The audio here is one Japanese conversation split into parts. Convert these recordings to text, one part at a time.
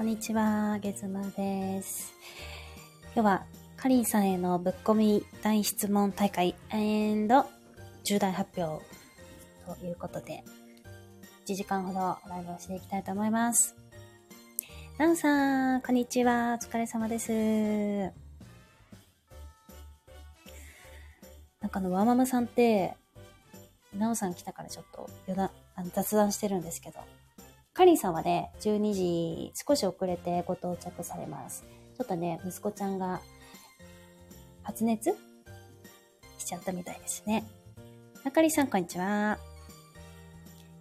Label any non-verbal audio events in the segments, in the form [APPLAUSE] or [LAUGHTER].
こんにちは、月馬です。今日は、かりんさんへのぶっこみ大質問大会重大発表ということで、1時間ほどライブをしていきたいと思います。ナウさん、こんにちは、お疲れ様です。なんかあの、ワーママさんって、ナオさん来たからちょっと余談、あの雑談してるんですけど、リンさんはね、12時少し遅れてご到着されます。ちょっとね、息子ちゃんが発熱？しちゃったみたいですね。あかりさん、こんにちは。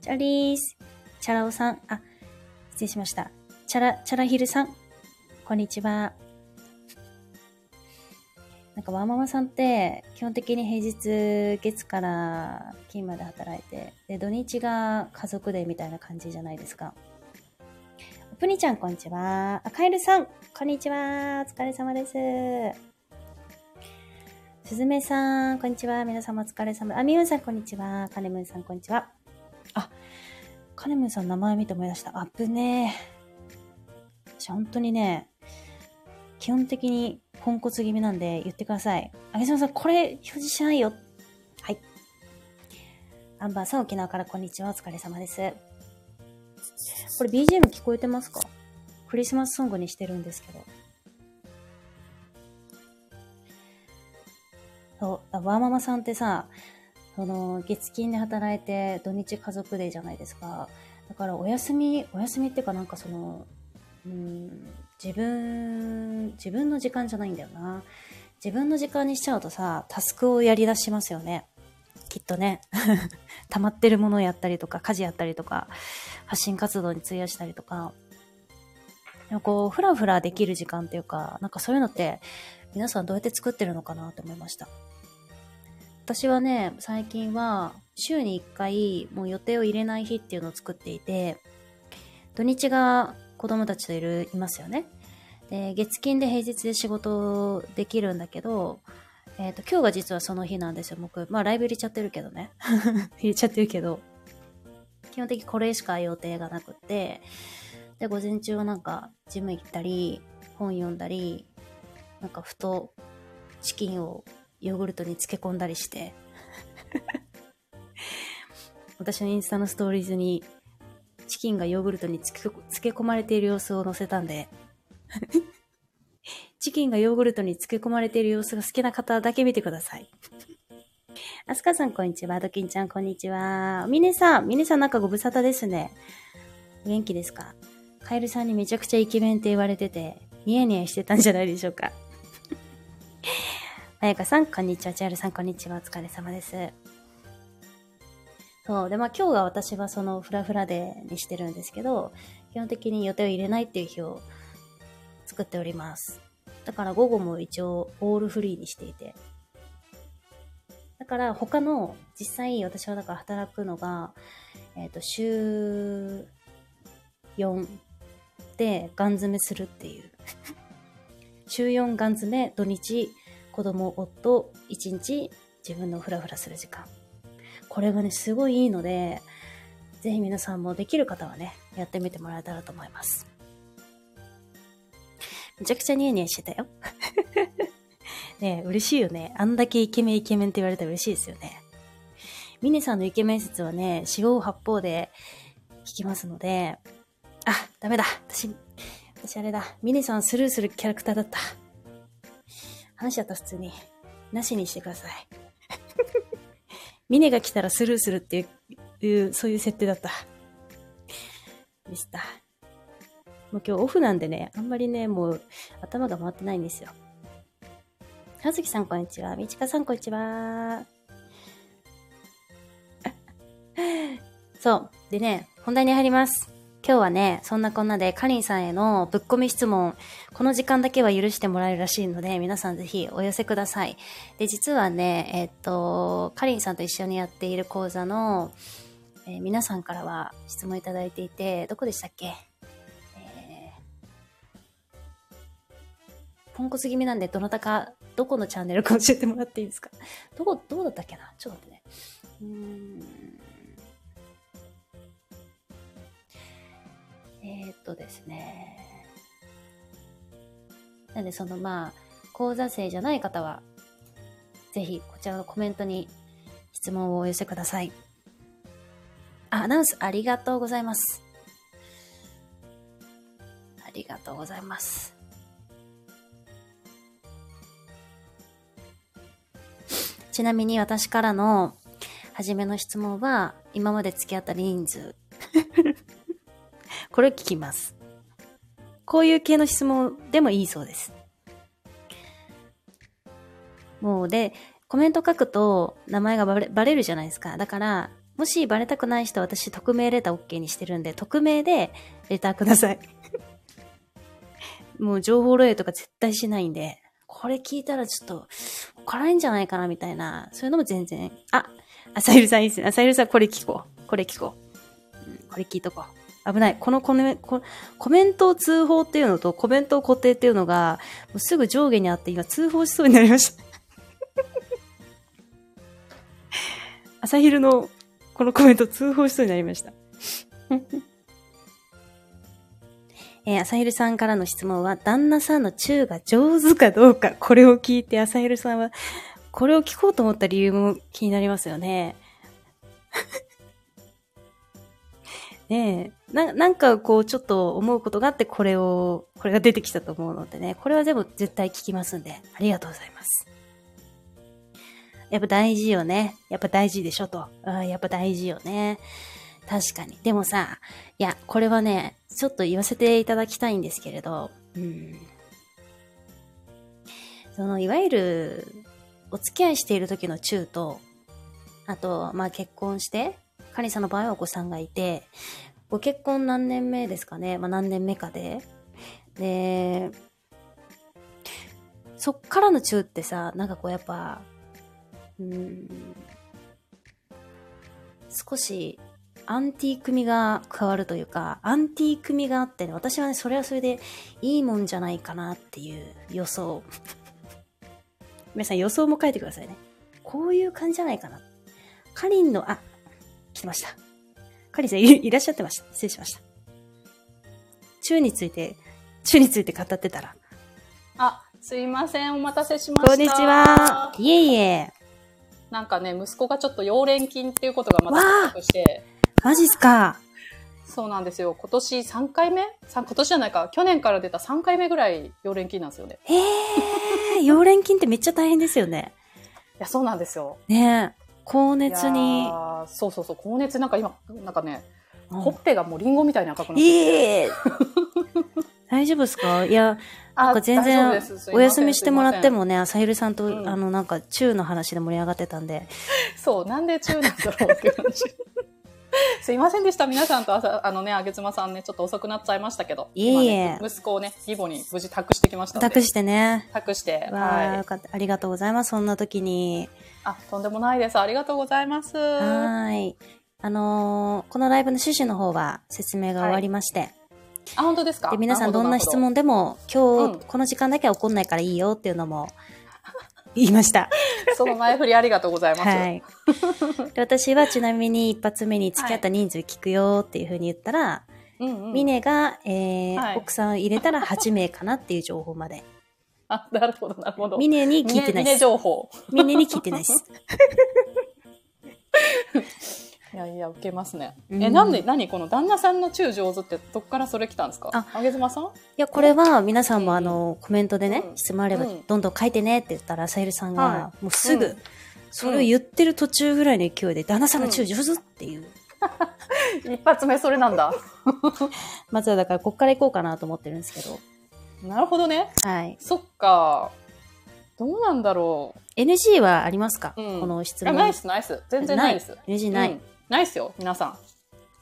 チャリース、チャラオさん、あ、失礼しました。チャラ、チャラヒルさん、こんにちは。なんかワーママさんって、基本的に平日月から金まで働いて、で、土日が家族でみたいな感じじゃないですか。ぷにちゃん、こんにちは。あ、カエルさん、こんにちは。お疲れ様です。すずめさん、こんにちは。皆様お疲れ様。あ、みゆんさん、こんにちは。かねむんさん、こんにちは。あ、かねむんさん、名前見て思い出した。あぶねえ。私、本当にね、基本的にポンコツ気味なんで言ってください。あげさまさん、これ表示しないよ。はい。アンバーさん、沖縄からこんにちは。お疲れ様です。これ BGM 聞こえてますか？クリスマスソングにしてるんですけど。そう、ワーママさんってさ、その、月金で働いて土日家族でじゃないですか。だからお休み、お休みっていうかなんかその、うん、自分、自分の時間じゃないんだよな。自分の時間にしちゃうとさ、タスクをやり出しますよね。きっとね。[LAUGHS] 溜まってるものをやったりとか、家事やったりとか、発信活動に費やしたりとか。でもこう、ふらふらできる時間っていうか、なんかそういうのって、皆さんどうやって作ってるのかなって思いました。私はね、最近は、週に1回、もう予定を入れない日っていうのを作っていて、土日が子供たちといる、いますよね。で、月金で平日で仕事できるんだけど、えっ、と、今日が実はその日なんですよ、僕。まあ、ライブ入れちゃってるけどね。[LAUGHS] 入れちゃってるけど。基本的にこれしか予定がなくって、で、午前中はなんか、ジム行ったり、本読んだり、なんかふと、チキンをヨーグルトに漬け込んだりして、私のインスタのストーリーズに、チキンがヨーグルトに漬け込まれている様子を載せたんで、[LAUGHS] チキンがヨーグルトに漬け込まれている様子が好きな方だけ見てください。アスカさん、こんにちは。ドキンちゃん、こんにちは。ミネさん、ミネさんなんかご無沙汰ですね。元気ですか？カエルさんにめちゃくちゃイケメンって言われてて、ニヤニヤしてたんじゃないでしょうか。あやかさん、こんにちは。チャールさん、こんにちは。お疲れ様です。そう。で、まあ今日が私はそのフラフラデーにしてるんですけど、基本的に予定を入れないっていう日を作っております。だから午後も一応オールフリーにしていて。だから他の、実際私はだから働くのが、えっ、と、週4でガン詰めするっていう。[LAUGHS] 週4ガン詰め、土日、子供、夫、1日自分のフラフラする時間。これがね、すごいいいので、ぜひ皆さんもできる方はね、やってみてもらえたらと思います。めちゃくちゃニヤニヤしてたよ。[LAUGHS] ね嬉しいよね。あんだけイケメンイケメンって言われたら嬉しいですよね。ミネさんのイケメン説はね、四方八方で聞きますので、あ、ダメだ。私、私あれだ。ミネさんスルーするキャラクターだった。話しちゃった、普通に。なしにしてください。ミネが来たらスルーするっていう、そういう設定だった。でした。もう今日オフなんでね、あんまりね、もう頭が回ってないんですよ。はずきさんこんにちは。みちかさんこんにちは。[LAUGHS] そう。でね、本題に入ります。今日はね、そんなこんなで、かりんさんへのぶっ込み質問、この時間だけは許してもらえるらしいので、皆さんぜひお寄せください。で、実はね、えっと、かりんさんと一緒にやっている講座の、えー皆さんからは質問いただいていて、どこでしたっけ？えーポンコツ気味なんで、どなたか、どこのチャンネルか教えてもらっていいですか？どこ、どうだったっけな？ちょっと待ってね。うーん。えー、っとですね。なんでそのまあ、講座生じゃない方は、ぜひこちらのコメントに質問をお寄せください。アナウンスありがとうございます。ありがとうございます。ちなみに私からの初めの質問は、今まで付き合った人数。これ聞きます。こういう系の質問でもいいそうです。もうで、コメント書くと名前がバレバレるじゃないですか。だから、もしバレたくない人は私匿名レター OK にしてるんで、匿名でレターください。[LAUGHS] もう情報漏洩とか絶対しないんで、これ聞いたらちょっと怒られんじゃないかなみたいな、そういうのも全然、あ、アサイルさんいいっすね。アサイルさんこれ聞こう。これ聞こう。うん、これ聞いとこう。危ない。このコメコメントを通報っていうのとコメントを固定っていうのが、もうすぐ上下にあって今通報しそうになりました。[LAUGHS] 朝昼のこのコメント通報しそうになりました。[LAUGHS] えー、朝昼さんからの質問は、旦那さんのチューが上手かどうか、これを聞いて朝昼さんは、これを聞こうと思った理由も気になりますよね。ねえ、な、なんかこうちょっと思うことがあってこれを、これが出てきたと思うのでね、これは全部絶対聞きますんで、ありがとうございます。やっぱ大事よね。やっぱ大事でしょと。あやっぱ大事よね。確かに。でもさ、いや、これはね、ちょっと言わせていただきたいんですけれど、うん。その、いわゆる、お付き合いしている時のチューと、あと、まあ結婚して、カリさんの場合はお子さんがいて、ご結婚何年目ですかね？まあ何年目かで。で、そっからのチューってさ、なんかこうやっぱ、うん、少しアンティーク味が加わるというか、アンティーク味があってね、私はね、それはそれでいいもんじゃないかなっていう予想。皆さん予想も書いてくださいね。こういう感じじゃないかな。カリンの、あ、来てました。カリンさんいいらっしゃってました。失礼しました。中について、中について語ってたら。あ、すいません。お待たせしました。こんにちは。いえいえ。なんかね、息子がちょっと溶連菌っていうことがまた発覚して。マジっすかそうなんですよ。今年3回目？今年じゃないか。去年から出た3回目ぐらい溶連菌なんですよね。ええー、溶連菌ってめっちゃ大変ですよね。いや、そうなんですよ。ねえ。高熱に。そうそうそう。高熱なんか今、なんかね、うん、ほっぺがもうリンゴみたいに赤くなってええー、大丈夫ですか？いや、なんか全然、お休みしてもらってもね、朝昼さんと、うん、あの、なんか、中の話で盛り上がってたんで。そう、なんで中なんだろうって話。[LAUGHS] すいませんでした。皆さんと朝、あのね、あげつまさんね、ちょっと遅くなっちゃいましたけど。いえいえ。ね、息子をね、義母に無事託してきました託してね。託して。わあ、よかった。ありがとうございます。そんな時に。あ、とんでもないです。ありがとうございます。はい。あのー、このライブの趣旨の方は説明が終わりまして。はいあ、本当ですか？で、皆さんどんな質問でも、今日、この時間だけは怒んないからいいよっていうのも、言いました。[LAUGHS] その前振りありがとうございます。はい。で私はちなみに一発目に付き合った人数聞くよっていうふうに言ったら、うんうん、ミネが、えーはい奥さん入れたら8名かなっていう情報まで。[LAUGHS] あ、なるほど、なるほど。ミネに聞いてないミネです。情報。ミネに聞いてないです。[LAUGHS] いやいや、受けますね。うんえ、なんで、何この旦那さんの中上手ってどっからそれ来たんですか？ああげずまさん？いや、これは皆さんもうんあの、コメントでねう、ん質問あればうんどんどん書いてねって言ったら、サイルさんがは、もうすぐうん、それを言ってる途中ぐらいの勢いで、旦那さんの中上手っていう。[LAUGHS] 一発目それなんだ。[LAUGHS] まずはだから、こっから行こうかなと思ってるんですけど。なるほどね。はい。そっか。どうなんだろう。NG はありますか？うんこの質問。ナイス、ナイス。全然ないです。NG ない。うんないっすよ、皆さん。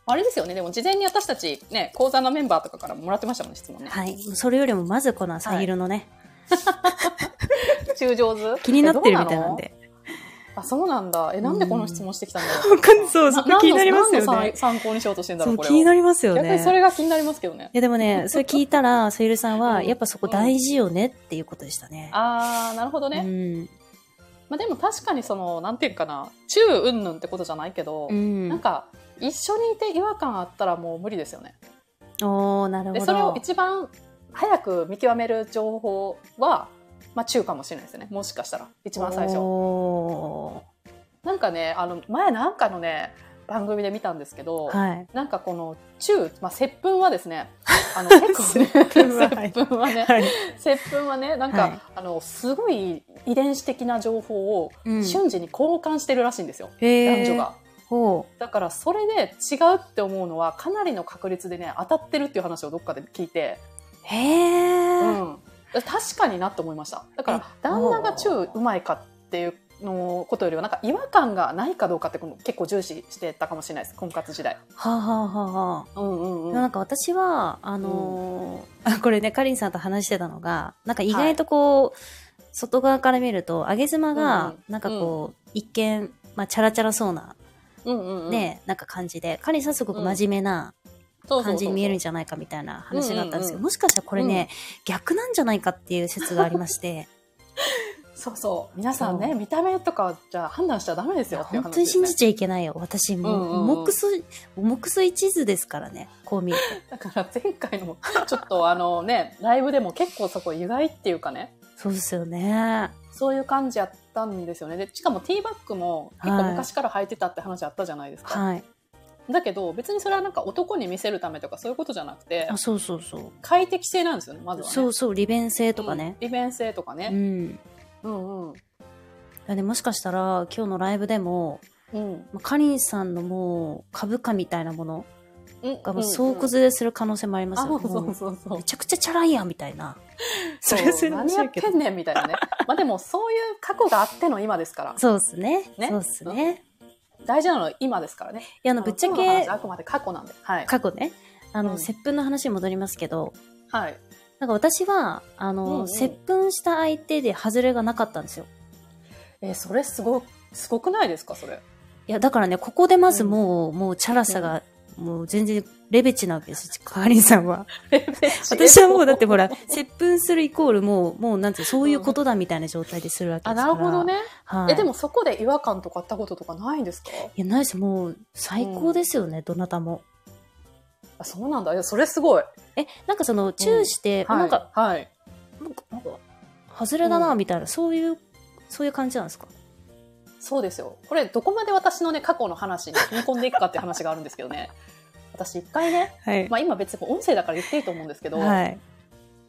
あれですよね。でも事前に私たちね、講座のメンバーとかからもらってましたもんね、質問ね。はい。それよりもまずこの朝昼のね、[LAUGHS] 中上手？気になってるみたいなん。で。の？あ、そうなんだ。え、なんでこの質問してきたんだろう？わかんそうそれ気になりますよね参考にしようとしてんだろ、そうう、これを。気になりますよ逆にね。それが気になりますけどねい。やでもね、それ聞いたら、セイルさんは、うんやっぱそこ大事よねっていうことでしたね。あー、なるほどうね。ん。まあでも確かにその、なんていうかな、中うんぬんってことじゃないけど、うん。なんか、一緒にいて違和感あったらもう無理ですよね。おー、なるで、ほそれをど。一番早く見極める情報は、まあ、中かもしれないですよね。もしかしたら。一番最初。おなんかね、あの、前なんかのね、番組で見たんですけど、ーはい。なんかこの中、まあ、接吻はですね、[LAUGHS] あの、結構ね、接吻はね、はい。接吻はね、なんか、はいあの、すごい遺伝子的な情報をうん瞬時に交換してるらしいんですよ。へー男女が。ほだからそれで違うって思うのはかなりの確率でね、当たってるっていう話をどっかで聞いて、う。へうー。ん。確かになって思いました。だからえ、旦那が中うまいかっていうのことよりは、なんか違和感がないかどうかって結構重視してたかもしれないです。婚活時代。はあ、はあはあはあ、うんうんうん。なんか私は、あのーあこれね、かりんさんと話してたのが、なんか意外とこう、外側から見ると、上げ妻うんがうん、なんかこう、一見、まあ、チャラチャラそうな、うんうんうん、ね、なんか感じで、かりんさんすごく真面目なそう感じに見えるんじゃないかみたいな話があったんですけど、うんうんうんもしかしたらこれね、逆なんじゃないかっていう説がありまして、[LAUGHS] そうそう。皆さんね、見た目とかじゃ判断しちゃダメですよっていう本。当に信じちゃいけないよ。私もう、うんうんうん重くそ、重くそ一途ですからね、こう見る [LAUGHS] だから前回の、ちょっとあのね、ライブでも結構そこ意外っていうかね、と。そうですよね。そういう感じやったんですよね。で、しかもティーバッグも結構昔から履いてたって話あったじゃないですか。はい。だけど、別にそれはなんか男に見せるためとかそういうことじゃなくてあ、、そうそうそう。快適性なんですよね、まずはね。そうそう、利便性とかね。うん利便性とかうね。ん。うんうん。いやでもしかしたら今日のライブでも、うん。まあかりんさんのもう株価みたいなものうんがもう総崩れする可能性もありますよ。あ、そうもそうそうめ。ちゃくちゃチャラいやんみたいな。そ [LAUGHS] そうれはそれ何やってんねんみたいなね。[LAUGHS] まあでもそういう過去があっての今ですから。そうですね。ねそうですね。大事なのは今ですからね。いや、あの、ぶっちゃあの今日の話け、あくまで過去なんで。はい。過去ね、あの、うん接吻の話に戻りますけど、はい。なんか私は、あの、うんうん接吻した相手で外れがなかったんですよ。えーそれすご、すごくないですかそれ？いや、だからね、ここでまずもう、もうチャラさが、もう全然レベチなわけですよ、かりんさんは。私はもうだってほら、接吻するイコールもう、もうなんていうそういうことだみたいな状態でするわけあ、ですから。なるほど。ね。はい。え、でもそこで違和感とかあったこととかないんですか？いや、ないです。もう、最高ですよね、どなたも。あ、そうなんだ。いや、それすごい。え、なんかその、チューして、はい。なんか、はい。なんか、なんか、外れだな、うんみたいな、そういう、そういう感じなんですか？そうですよ。これ、どこまで私のね、過去の話に踏み込んでいくかっていう話があるんですけどね。[LAUGHS] 私一回ね、はい。まあ今別に音声だから言っていいと思うんですけど、はい。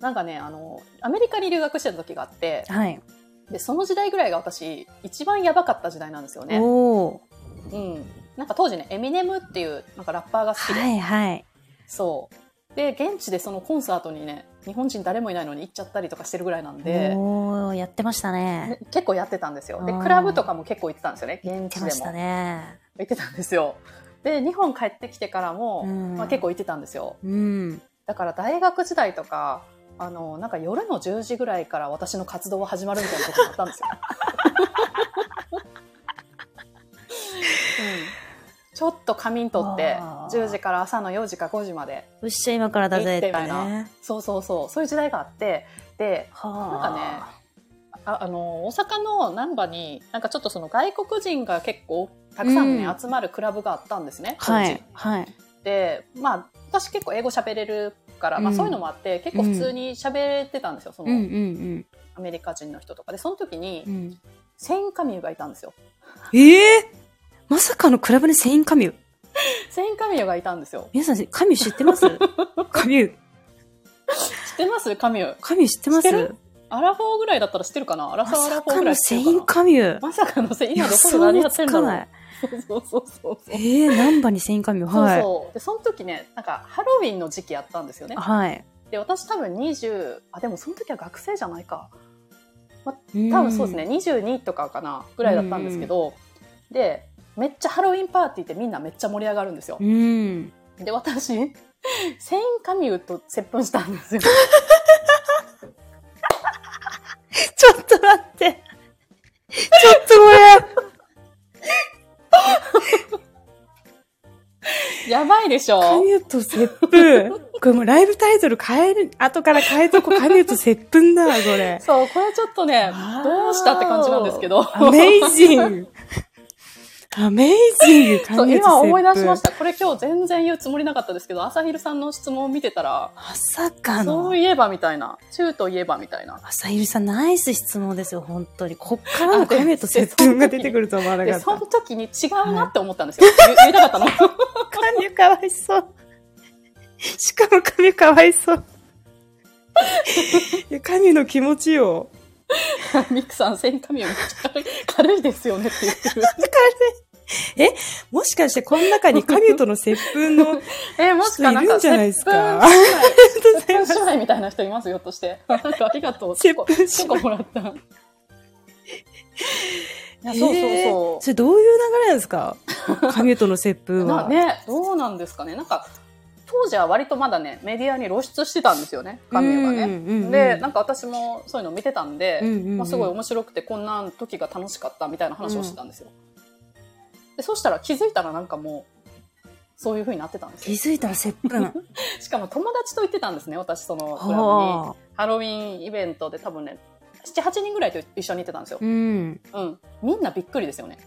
なんかね、あの、アメリカに留学してた時があって、はい。で、その時代ぐらいが私、一番やばかった時代なんですよね。おー。うん。なんか当時ね、エミネムっていう、なんかラッパーが好きで、はい、はい。そう。で、現地でそのコンサートにね、日本人誰もいないのに行っちゃったりとかしてるぐらいなんで、おー、やってましたね。ね結構やってたんですよ。でクラブとかも結構行ってたんですよね、現地でも。てましたね。行ってたんですよ。で、日本帰ってきてからも、うんまあ、結構行ってたんですよ。うん。だから大学時代とか、あの、なんか夜の10時ぐらいから私の活動は始まるみたいなことがあったんですよ。[LAUGHS] うんちょっと仮眠取って、あー10時から朝の4時か5時までうっしゃ、今からだぜってね。そうそうそう、そういう時代があって、で、はなんかねああの、大阪の難波に、なんかちょっとその外国人が結構たくさんね、うん集まるクラブがあったんですね。はい。はい。で、まあ、私結構英語喋れるから、まあうんそういうのもあって、結構普通に喋れてたんですよ、その、うんうんアメリカ人の人とかで、その時にうん。う、ん、セインカミューがいたんですよ。ええまさかのクラブにセインカミュー。セインカミューがいたんですよ。皆さん、カミュー知ってます？カミュー。知ってます？カミュー。カミュー知ってます？知ってる？アラフォーぐらいだったら知ってるかな？アラまサーアラさかフォーぐらいのセイン知ってるかなカミュー。まさかのセイン、今どこで何やってんだろう。そうそうそうそう。ええナンバにセインカミュー。はい。そうそう。で、その時ね、なんかハロウィンの時期やったんですよね。はい。で、私多分20、あ、でもその時は学生じゃないか。多多分そうですね、。22とかかな、ぐらいだったんですけど、で、めっちゃハロウィンパーティーってみんなめっちゃ盛り上がるんですよう。ん。で、私、セインカミューと接吻したんですよ。ちょっと待って。ちょっとこれ、やばいでしょ？カミューと接吻。これもうライブタイトル変える、後から変えとこ、カミューと接吻だわ、これ。そう、これちょっとね、どうしたって感じなんですけど。アメイジング。アメイジングそう、今思い出しましした。これ今日全然言うつもりなかったですけど、朝昼さんの質問を見てたら、まさかそのう。いえばみたいな、中といえばみたいな。朝ゆりさん、ナイス質問ですよ、本当に。こっからの亀と接吻が出てくるとは思わなで、かそのっ時に違うなって思ったんですよ。[LAUGHS] 言言いたかったの。た。亀かわいそう。しかも亀かわいそう。[LAUGHS] いや、神の気持ちよ。ミクさん、線髪を軽い軽いですよねって言ってる。[LAUGHS] [LAUGHS] えもしかしてこの中に神との接吻の、[LAUGHS] え、もしかいるんじゃないですか？接吻姉妹 [LAUGHS] みたいな人いますよ、として。なんかありがとう。接吻姉妹チョコもらった。いや、そうそうえーそそれどういう流れなんですか？神との接吻は。ね、どうなんですかね？なんか、当時は割とまだね、メディアに露出してたんですよね、カミュがね。うんうんうんで、なんか私もそういうの見てたんで、うんうんうんまあ、すごい面白くて、こんな時が楽しかったみたいな話をしてたんですよ。で、そしたら気づいたらなんかもう、そういう風になってたんですよ。気づいたら接吻。[LAUGHS] しかも友達と行ってたんですね、私そのクラブに。はあ。ハロウィンイベントで多分ね、7、8人ぐらいと一緒に行ってたんですよう。ん。うん。みんなびっくりですよね。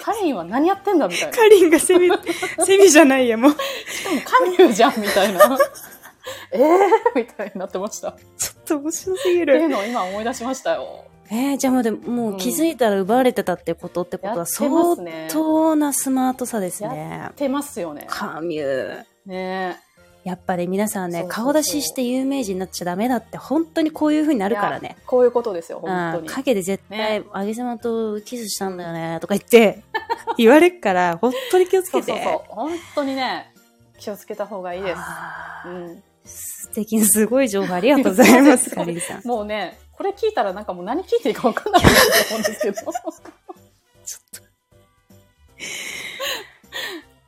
カリンは何やってんだみたいな。カリンがセミ、[LAUGHS] セミじゃないや、もう。でもカミューじゃんみたいな。えーみたいになってました。っちょっと面白すぎていうる。のを今思い出しましたよ。えー、じゃあもうでも、もう気づいたら奪われてたってことってことは相当なスマートさですね。出ますよね。カミュー。ねやっぱり皆さんね、顔出しして有名人になっちゃダメだって、本当にこういう風になるからね。こういうことですよ、本当うんに。影で絶対ね、あげさまとキスしたんだよね、とか言って、[LAUGHS] 言われっから、本当に気をつけて。そうそうそう。本当にね、気をつけた方がいいです。素敵なすごい情報ありがとうございます、[LAUGHS] そうですカリンさん。もうね、これ聞いたらなんかもう何聞いていいか分かんなくなると思うんですけど。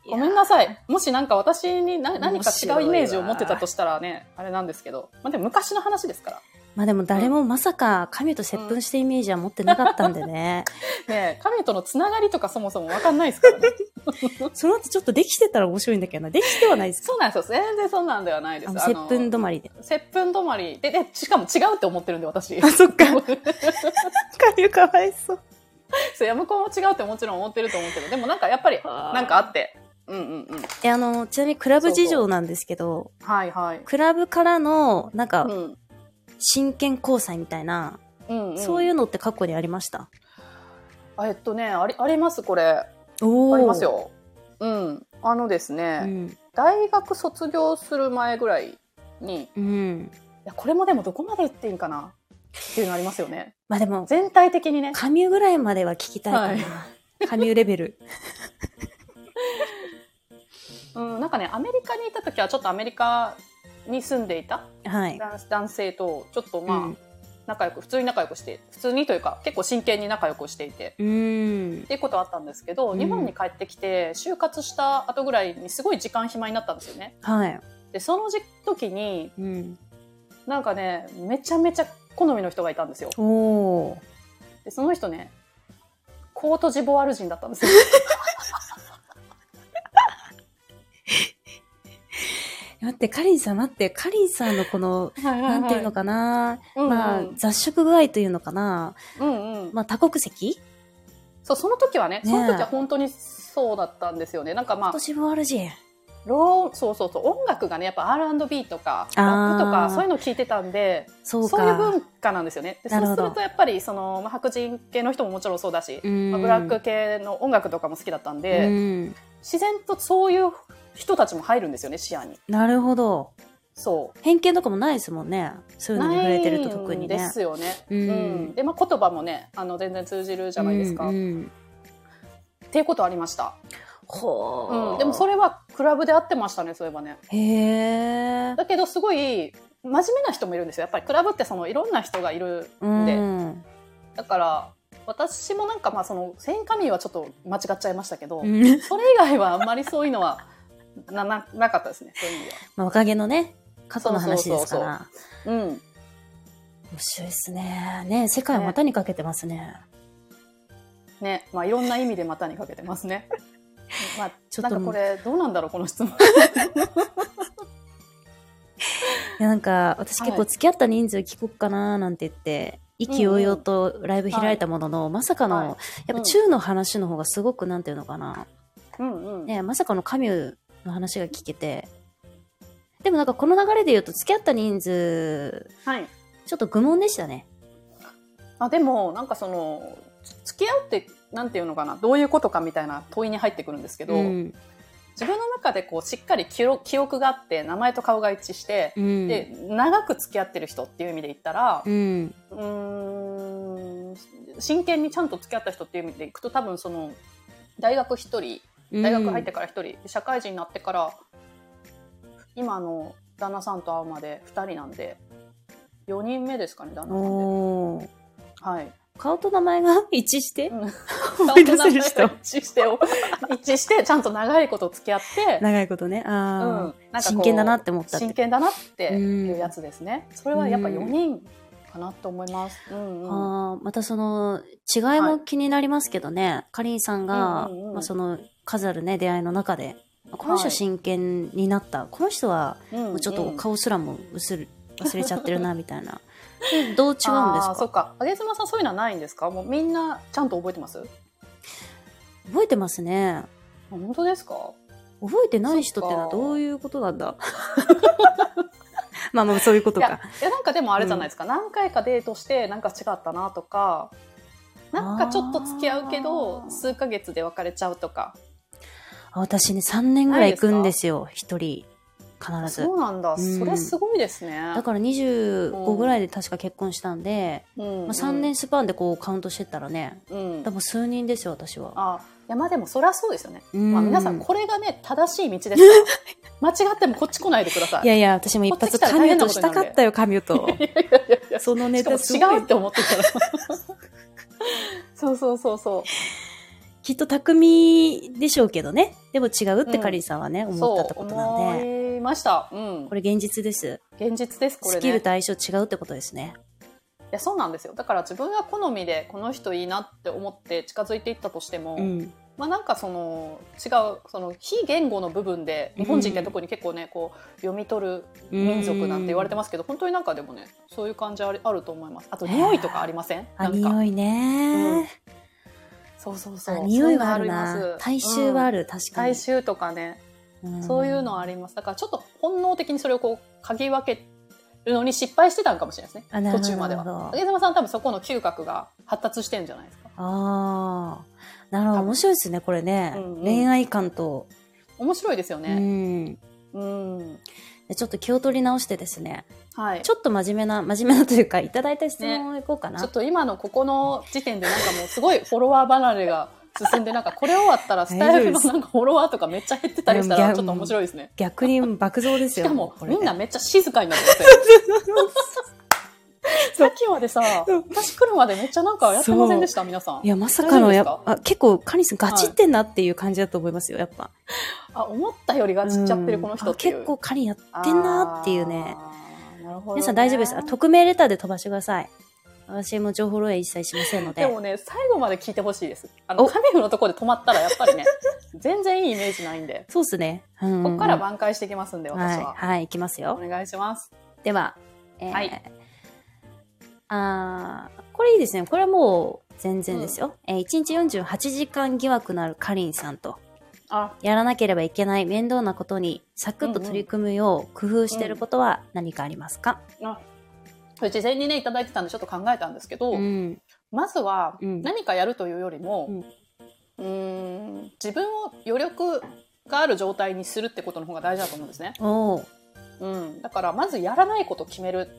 ごめんなさい。もしなんか私に何何か違うイメージを持ってたとしたらね、あれなんですけど。まあでも昔の話ですから。まあでも誰もまさか神と接吻したイメージは持ってなかったんでね。[LAUGHS] ねえ神とのつながりとかそもそも分かんないですからね。[LAUGHS] その後ちょっとできてたら面白いんだけどな。できてはないですか？そうなんですよ。全然そんなんではないです。接吻止まりで。接吻止まり。で、で、しかも違うって思ってるんで、私。あ、そっか。神かわいそう。そう、いや、向こうも違うってもちろん思ってると思うけど、でもなんかやっぱり、なんかあって。うんうんうん。え、あの、ちなみにクラブ事情なんですけど、はいはい。クラブからの、なんかう、ん。真剣交際みたいな、うん、うん。そういうのって過去にありました？あえっとね、あり、あります、これ。おあります。よ。うん。あのですね、うん。大学卒業する前ぐらいに、いうん。や、これもでもどこまで言っていいんかな？っていうのありますよね。まあでも、全体的にね。神ュぐらいまでは聞きたいかはいな。神ュレベル。[LAUGHS] うん、なんかね、アメリカにいた時はちょっとアメリカに住んでいたはい。男男性と、ちょっとまあ、うん仲良く、普通に仲良くして、普通にというか、結構真剣に仲良くしていて、うんっ。ていうことはあったんですけど、うん日本に帰ってきて、就活した後ぐらいにすごい時間暇になったんですよね。はい。で、その時時に、うん。なんかね、めちゃめちゃ好みの人がいたんですよ。で、その人ね、コートジボワール人だったんですよ。[LAUGHS] 待って、カリンさん待って、カリンさんのこの、なんていうのかな、うんうんまあ、雑食具合というのかな、うんうん。まあ、多国籍？そう、その時はね、ねえその時は本当にそうだったんですよね。なんかまあ今、年もあるじ。ロー、そうそうそう、音楽がね、やっぱ R&B とか、ラップとか、そういうの聞いてたんで、そういう文化なんですよね。でそうするとやっぱり、その、まあ、白人系の人ももちろんそうだし、うんまあブラック系の音楽とかも好きだったんで、うん。自然とそういう人たちも入るんですよね、視野に。なるほど。そう。偏見とかもないですもんね。そういうのに触れてると特にね。ですよね。うんうんで、まあ、言葉もね、あの、全然通じるじゃないですか。っうんうんていうことありました。ほーうん。でもそれはクラブで会ってましたね、そういえばね。へー。だけど、すごい、真面目な人もいるんですよ。やっぱりクラブってそのいろんな人がいるんで。うん。だから、私もなんかまあその、戦火民はちょっと間違っちゃいましたけど、うんそれ以外はあんまりそういうのはな、な、なかったですね、そういう意味では。まあ、おかげのね、過去の話ですから。うん。面白いですね。ね世界を股にかけてますね。ね、まあいろんな意味で股にかけてますね。[LAUGHS] まあ、ちょっとこれ、どうなんだろう、この質問。[LAUGHS] いや、なんか、私結構はい付き合った人数聞こっかななんて言って、意気揚々とライブ開いたものの、まさかの、はいやっぱ中の話の方がすごく、なんていうのかな、うんうん。ね、まさかのカミュの話が聞けて、でもなんかこの流れで言うと付き合った人数、はい。ちょっと愚問でしたね。あ、でも、なんかその、付き合うって、なんていうのかな、どういうことかみたいな問いに入ってくるんですけど、うん。自分の中でこう、しっかり記憶記憶があって、名前と顔が一致して、うん。で、長く付き合ってる人っていう意味で言ったら、うん。うーん、真剣にちゃんと付き合った人っていう意味でいくと、多分その、大学一人、大学入ってから一人、社会人になってから、今の旦那さんと会うまで二人なんで、4人目ですかね、旦那さんで。はい。顔と名前が一致して？うん [LAUGHS] 顔と名前が一致して、一致して、ちゃんと長いこと付き合って、長いことね。うんああ、なんか真剣だなって思った真。剣だなっていうやつですね。それはやっぱ4人かなと思います。うんうん。あーまたその違いも気になりますけどね、かりんさんが、まあ、その数あるね出会いの中で。この人はい真剣になった、この人はうんもうちょっとうん顔すらも薄る忘れちゃってるなみたいな。え [LAUGHS] どう違うんですあーそっか。か。あげずまさんそういうのはないんですか？もうみんなちゃんと覚えてます？覚えてますね。本当ですか？覚えてない人ってのはどういうことなんだ？[LAUGHS] まあまあそういうことか、いやなんかでもあれじゃないですか？何回かデートしてなんか違ったなとか、なんかちょっと付き合うけあど、ー。数ヶ月で別れちゃうとか。あ私ね3年ぐらい行くんですよ。一人必ず。そうなんだ。うん。それすごいですね。だから25ぐらいで確か結婚したんで、うんまあ、3年スパンでこうカウントしてったらねうん。多分数人ですよ私は。あいやまあでもそりゃそうですよね。うん。まあ、皆さんこれがね正しい道です。か [LAUGHS] ら間違ってもこっち来ないでください。いやいや私も一発カミュとしたかったよカミュと。[LAUGHS] いやいやいやいや。そのネタ違うって思ってたら。[LAUGHS] そうそうそうそう。きっと巧でしょうけどねでも違うってうんカリンさんはね、思そうったってことなんで思いました。うんこ。れ現実です現実です、これね。スキルと相性違うってことですねいや、そうなんですよ。だから自分が好みで、この人いいなって思って近づいていったとしても、うんまあなんかその、違う、その、非言語の部分で、日本人って特に結構ね、こう、読み取る民族なんて言われてますけど、本当になんかでもね、そういう感じあると思います。あと、匂いとかありません？あなんか。匂いね、そうそうそう。あ匂いはあるなます体臭はある。る、確かに、体臭とかね、んそういうのはあります。だからちょっと本能的にそれをこう、嗅ぎ分けるのに失敗してたのかもしれないですね。途中までは。影山さん多分そこの嗅覚が発達してるんじゃないですか。ああなるほど面白いですねこれね、うんうん恋愛観と、面白いですようね。んうん。でちょっと気を取り直してですねはい。ちょっと真面目な真面目なというかいただいた質問いこうかな、ちょっと今のここの時点でなんかもうすごいフォロワー離れが進んで、なんかこれ終わったら [LAUGHS] スタイフのなんかフォロワーとかめっちゃ減ってたりしたらちょっと面白いですね。逆に爆増ですよ。しかもみんなめっちゃ静かになってますよ。[LAUGHS] さっきまでさ、私来るまでめっちゃなんかやってませんでした？皆さん。い。やまさかのやあ結構カニスガチってんなっていう感じだと思いますよやっぱ。あ、思ったよりがちっちゃってるこの人って結構カニやってんなっていうねるほど、ね。皆さん大丈夫です。あ匿名レターで飛ばしてください。私も情報漏洩一切しませんので。でもね、最後まで聞いてほしいです。あの、お。カミフのところで止まったらやっぱりね、[LAUGHS] 全然いいイメージないんで、そうっすね、うん。うんうんここから挽回していきますんで、私は。はい、はい、いきますよ。お願いします。では、えーはい。あーこれいいですね。これはもう全然ですよ。えー1日48時間疑惑のあるかりんさんと、あ、やらなければいけない面倒なことにサクッと取り組むよう工夫していることは何かありますか、あ、これ事前にね、いただいてたんでちょっと考えたんですけど、うん、まずはうん。何かやるというよりも、うーん、自分を余力がある状態にするってことの方が大事だと思うんですね。う。ん。だから、まずやらないこと決める。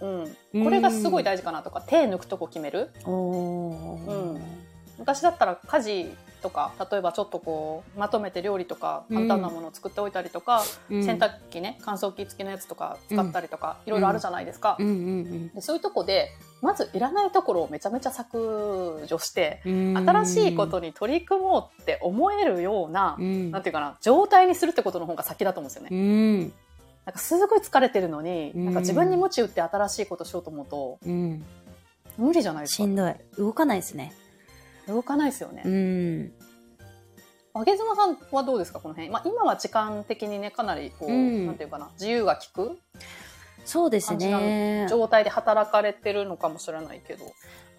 うん。これがすごい大事かなとか、手抜くとこ決める。うん昔だったら家事とか、例えばちょっとこう、まとめて料理とか、簡単なものを作っておいたりとか、うん。洗濯機ね、乾燥機付きのやつとか使ったりとか、いろいろあるじゃないですか。うんうん。でそういうとこで、まずいらないところをめちゃめちゃ削除して、うん。新しいことに取り組もうって思えるような、うん。なんていうかな、状態にするってことの方が先だと思うんですよね。うん。なんかすごい疲れてるのに、うん。なんか自分に鞭打って新しいことしようと思うと、うん。無理じゃないですか？しんどい。動かないですね動かないですよね。うげずまさんはどうですかこの辺？まあ今は時間的にね、かなりこう、うんなんていうかな、自由が利くそうですね。状態で働かれてるのかもしれないけど。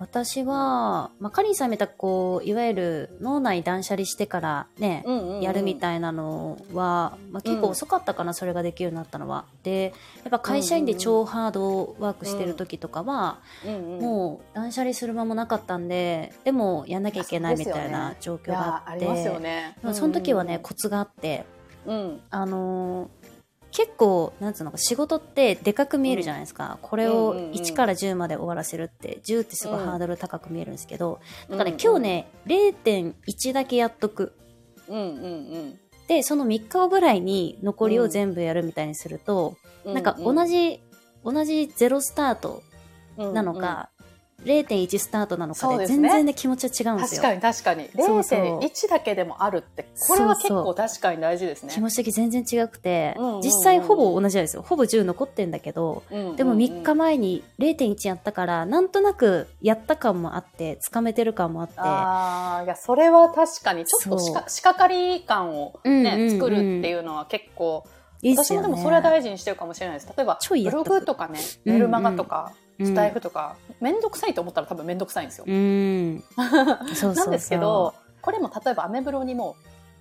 私は、まあ、カリンさんみたくこう、いわゆる脳内断捨離してからね、うんうんうん。やるみたいなのは、まあ、結構遅かったかな、それができるようになったのは。で、やっぱ会社員で超ハードワークしてる時とかは、うんうんもう断捨離する間もなかったんで、でもやんなきゃいけないみたいな状況いがあって、やありますよね。まあその時はね、うんコツがあって、うん、あのー結構、なんつうのか、仕事ってでかく見えるじゃないですか。これをうんうんうん。1から10まで終わらせるって、10ってすごいハードル高く見えるんですけど、だからね、うん。今日ね、0.1だけやっとく。うんうんで、その3日後ぐらいに残りを全部やるみたいにすると、うん。なんか同じ、同じゼロスタートなのか、0.1スタートなのかで、全然ね、気持ちは違うんですよ。確かに確かに。そうそう0.1だけでもあるって、これは結構確かに大事ですね。気持ち的全然違くて、うんうんうん実際ほぼ同じなんですよ。ほぼ10残ってんだけど、うんうんうんでも3日前に0.1やったから、なんとなくやった感もあって、つかめてる感もあって、ああ、いや、それは確かに、ちょっと仕掛かり感をね、うんうんうん作るっていうのは結構、いいね。私もでもそれは大事にしてるかもしれないです。例えば、ブログとかね、うんメルマガとか、うんスタイフとか、めんどくさいと思ったら多分めんどくさいんですよ。うん。[LAUGHS] そう。なんですけど、これも例えばアメブロにも、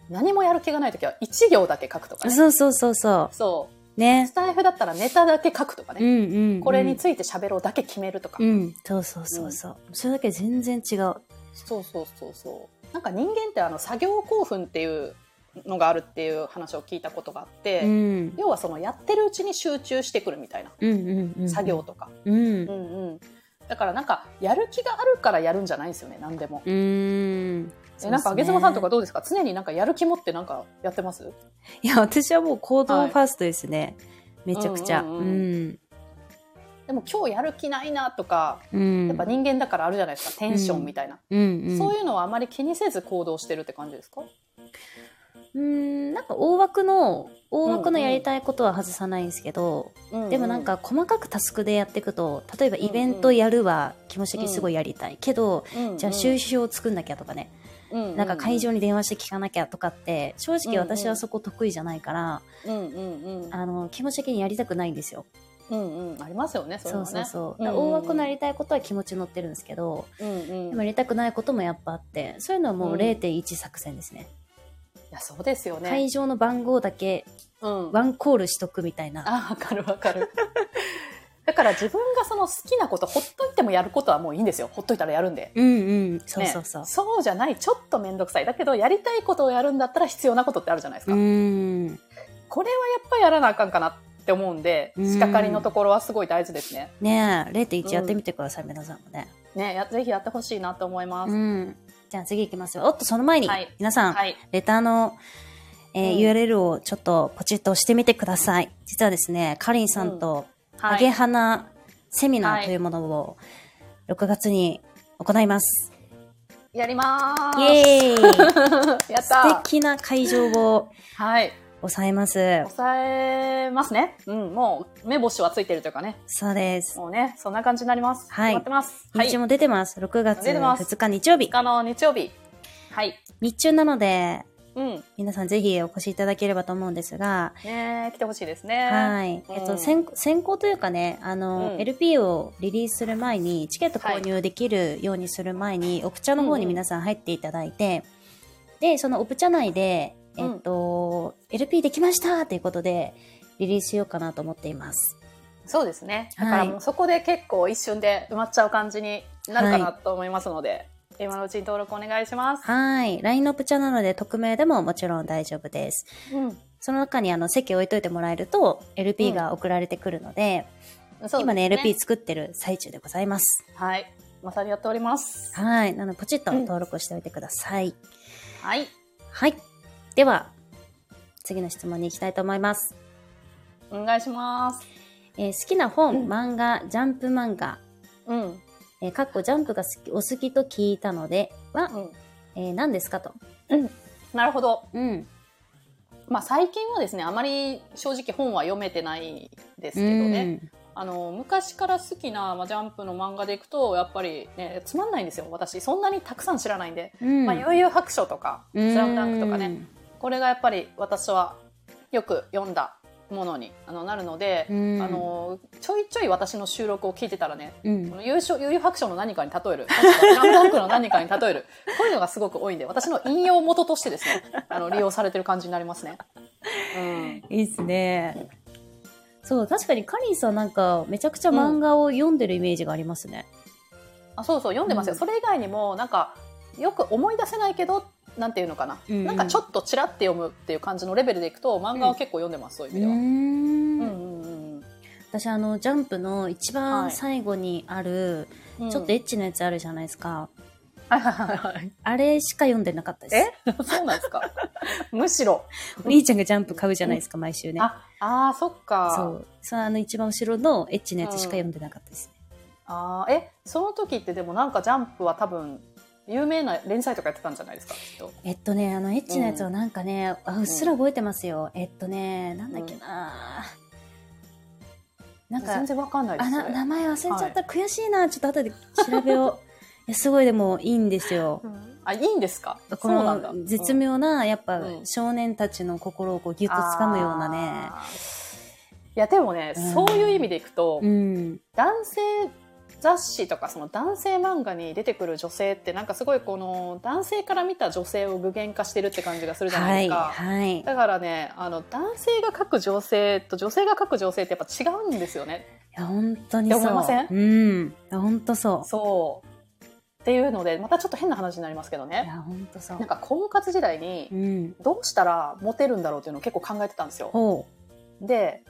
何もやる気がないときは1行だけ書くとかね。そうそうそうそ。そうねス。タイフだったらネタだけ書くとかうんね。うん、うん。これについて喋ろうだけ決めるとか。うん。そうそうそうそう。それだけ全然違う。そうそうそうそう。なんか人間ってあの作業興奮っていうのがあるっていう話を聞いたことがあって、うん。要はそのやってるうちに集中してくるみたいな、うんうんうん。作業。とか、うん。うんうんだからなんかやる気があるからやるんじゃないんですよね何でも、うん。えなんかあげずまさんとかどうですか？常になんかやる気持ってなんかやってます？いや、私はもう行動ファーストですね。めちゃくちゃ。ううんうんうんん。でも今日やる気ないなとかうん。やっぱ人間だからあるじゃないですかテンションみたいな、うんうん。そういうのはあまり気にせず行動してるって感じですか？うん、なんか大枠の、大枠のやりたいことは外さないんですけど、でもなん、か細かくタスクでやっていくと、例えばイベントやるは気持ち的にすごいやりたい。けど、じゃあ収支表を作んなきゃとかね、なんか会場に電話して聞かなきゃとかって、正直私はそこ得意じゃないから、うんうんうん。あの、気持ち的にやりたくないんですよ。うんうん。ありますよねそね。うそうそう。大枠のやりたいことは気持ち乗ってるんですけど、うんうん。でもやりたくないこともやっぱあって、そういうのはもううん。0.1作戦ですね。いやそうですよね、会場の番号だけうん、ワンコールしとくみたいな。あわかるわかる [LAUGHS] だから自分がその好きなことほっといてもやることはもういいんですよほっといたらやるんでうんうん。そうそうそうね。そうじゃないちょっと面倒くさいだけどやりたいことをやるんだったら必要なことってあるじゃないですか、うーん。これはやっぱりやらなあかんかなって思うんでうん仕掛かりのところはすごい大事ですねねえ、0.1やってみてください、皆さんもね。ねやぜひやってほしいなと思います、うん。じゃあ次行きますよ。おっと、その前に、はい。皆さん、はい。レターの、えーうん。URL をちょっとポチッと押してみてください。実はですね、かりんさんと、はい。あげ花セミナーというものを6月に行います。やりまーす。イエーイ。[LAUGHS] やった。素ー敵な会場をはい抑えます。抑えますね。うんもう目星はついてるというかね。そうです。もうねそんな感じになります。はい。ってます。はい。日中も出てます。6月出てます。2日日曜日。2。日の日曜日。はい。日中なので、うん。皆さんぜひお越しいただければと思うんですが、ね来てほしいですね。はい。えっと、うん先先行というかね、あの、うん。LP をリリースする前に、チケット購入できるようにする前に、オプチャの方に皆さん入っていただいて、で、そのオプチャ内で、えっと、LP できましたっていうことで、リリースしようかなと思っています。そうですねだはいからもうそこで結構一瞬で埋まっちゃう感じになるかなと思いますので、今のうちに登録お願いします、はい。LINE のオプチャなので、匿名でももちろん大丈夫です。うんその中にあの席を置いといてもらえると、LP が送られてくるので、そうです今ね、LP 作ってる最中でございます。はいまさにやっておりますはい。なので、ポチッと登録しておいてください。はいはい。では、次の質問に行きたいと思います。お願いします。えー好きな本、うん。漫画、ジャンプ漫画、うん。えーかっこジャンプが好きお好きと聞いたのでは、うん。えー何ですかと。なるほど。うん。まあ最近はですねあまり正直本は読めてないですけどね、あの昔から好きな、まあ、ジャンプの漫画でいくとやっぱりねつまんないんですよ私。そんなにたくさん知らないんで、うん。まあ、悠々白書とか「うん。スラムダンクとかね。これがやっぱり私はよく読んだものにあのなるので、うんあのちょいちょい私の収録を聞いてたらねうんこ。の優勝悠々白書の何かに例える、[LAUGHS] ラムダンクの何かに例える、こういうのがすごく多いんで、私の引用元としてですね、[LAUGHS] あの、利用されてる感じになりますね。うん。いいっすね。そう、確かにカリンさんなんか、めちゃくちゃ漫画を読んでるイメージがありますね。あ、そうそう、読んでますよ。うんそれ以外にも、なんか、よく思い出せないけど、なんていうのかな。うんうんなんかちょっとちらって読むっていう感じのレベルでいくと、漫画は結構読んでます、そういう意味では。うーんうんうんうん私、あの、ジャンプの一番最後にある、うん。ちょっとエッチなやつあるじゃないですか。はいはいはいはい。あれしか読んでなかったです。え？そうなんですか？[LAUGHS] むしろ。お兄ちゃんがジャンプ買うじゃないですか、毎週ね。あ、あーそっか。そう。そのあの一番後ろのエッチなやつしか読んでなかったですね。あーえ、その時ってでもなんかジャンプは多分、有名な連載とかやってたんじゃないですか、きっと。えっとね、あの、エッチなやつはなんかね、あうっすら覚えてますよ。えっとね、なんだっけな、なんか全、然わかんないであす、な名前忘れちゃった、悔しいな。ちょっと後で調べよう。[LAUGHS] すごいでもいいんですよ。あ、いいんですか？こ。の絶妙な、やっぱ、うん少年たちの心をこうギュッと掴むようなね。いや、でもね、うんそういう意味でいくと、うん。男性雑誌とかその男性漫画に出てくる女性ってなんかすごいこの男性から見た女性を具現化してるって感じがするじゃないはい、ですか。はい。だからね、あの、男性が描く女性と女性が描く女性ってやっぱ違うんですよね。いや、本当にそう。思いません？うん。本当そそう。っていうので、またちょっと変な話になりますけどう。いね。や、本当そうなん。か婚活時代にうん。どうしたらモテるんだろうっていうのを結構考えてたんですよ。ほで、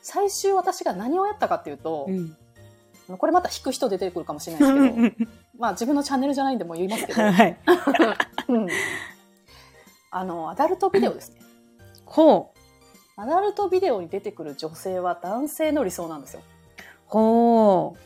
最終私が何をやったかっていうとう。、うん。これまた引く人出てくるかもしれないですけど、[LAUGHS] まあ自分のチャンネルじゃないんでもう言いますけど、[LAUGHS] はい。[LAUGHS] うんあの、アダルトビデオですね。ほう。アダルトビデオに出てくる女性は男性の理想なんですよ。ほ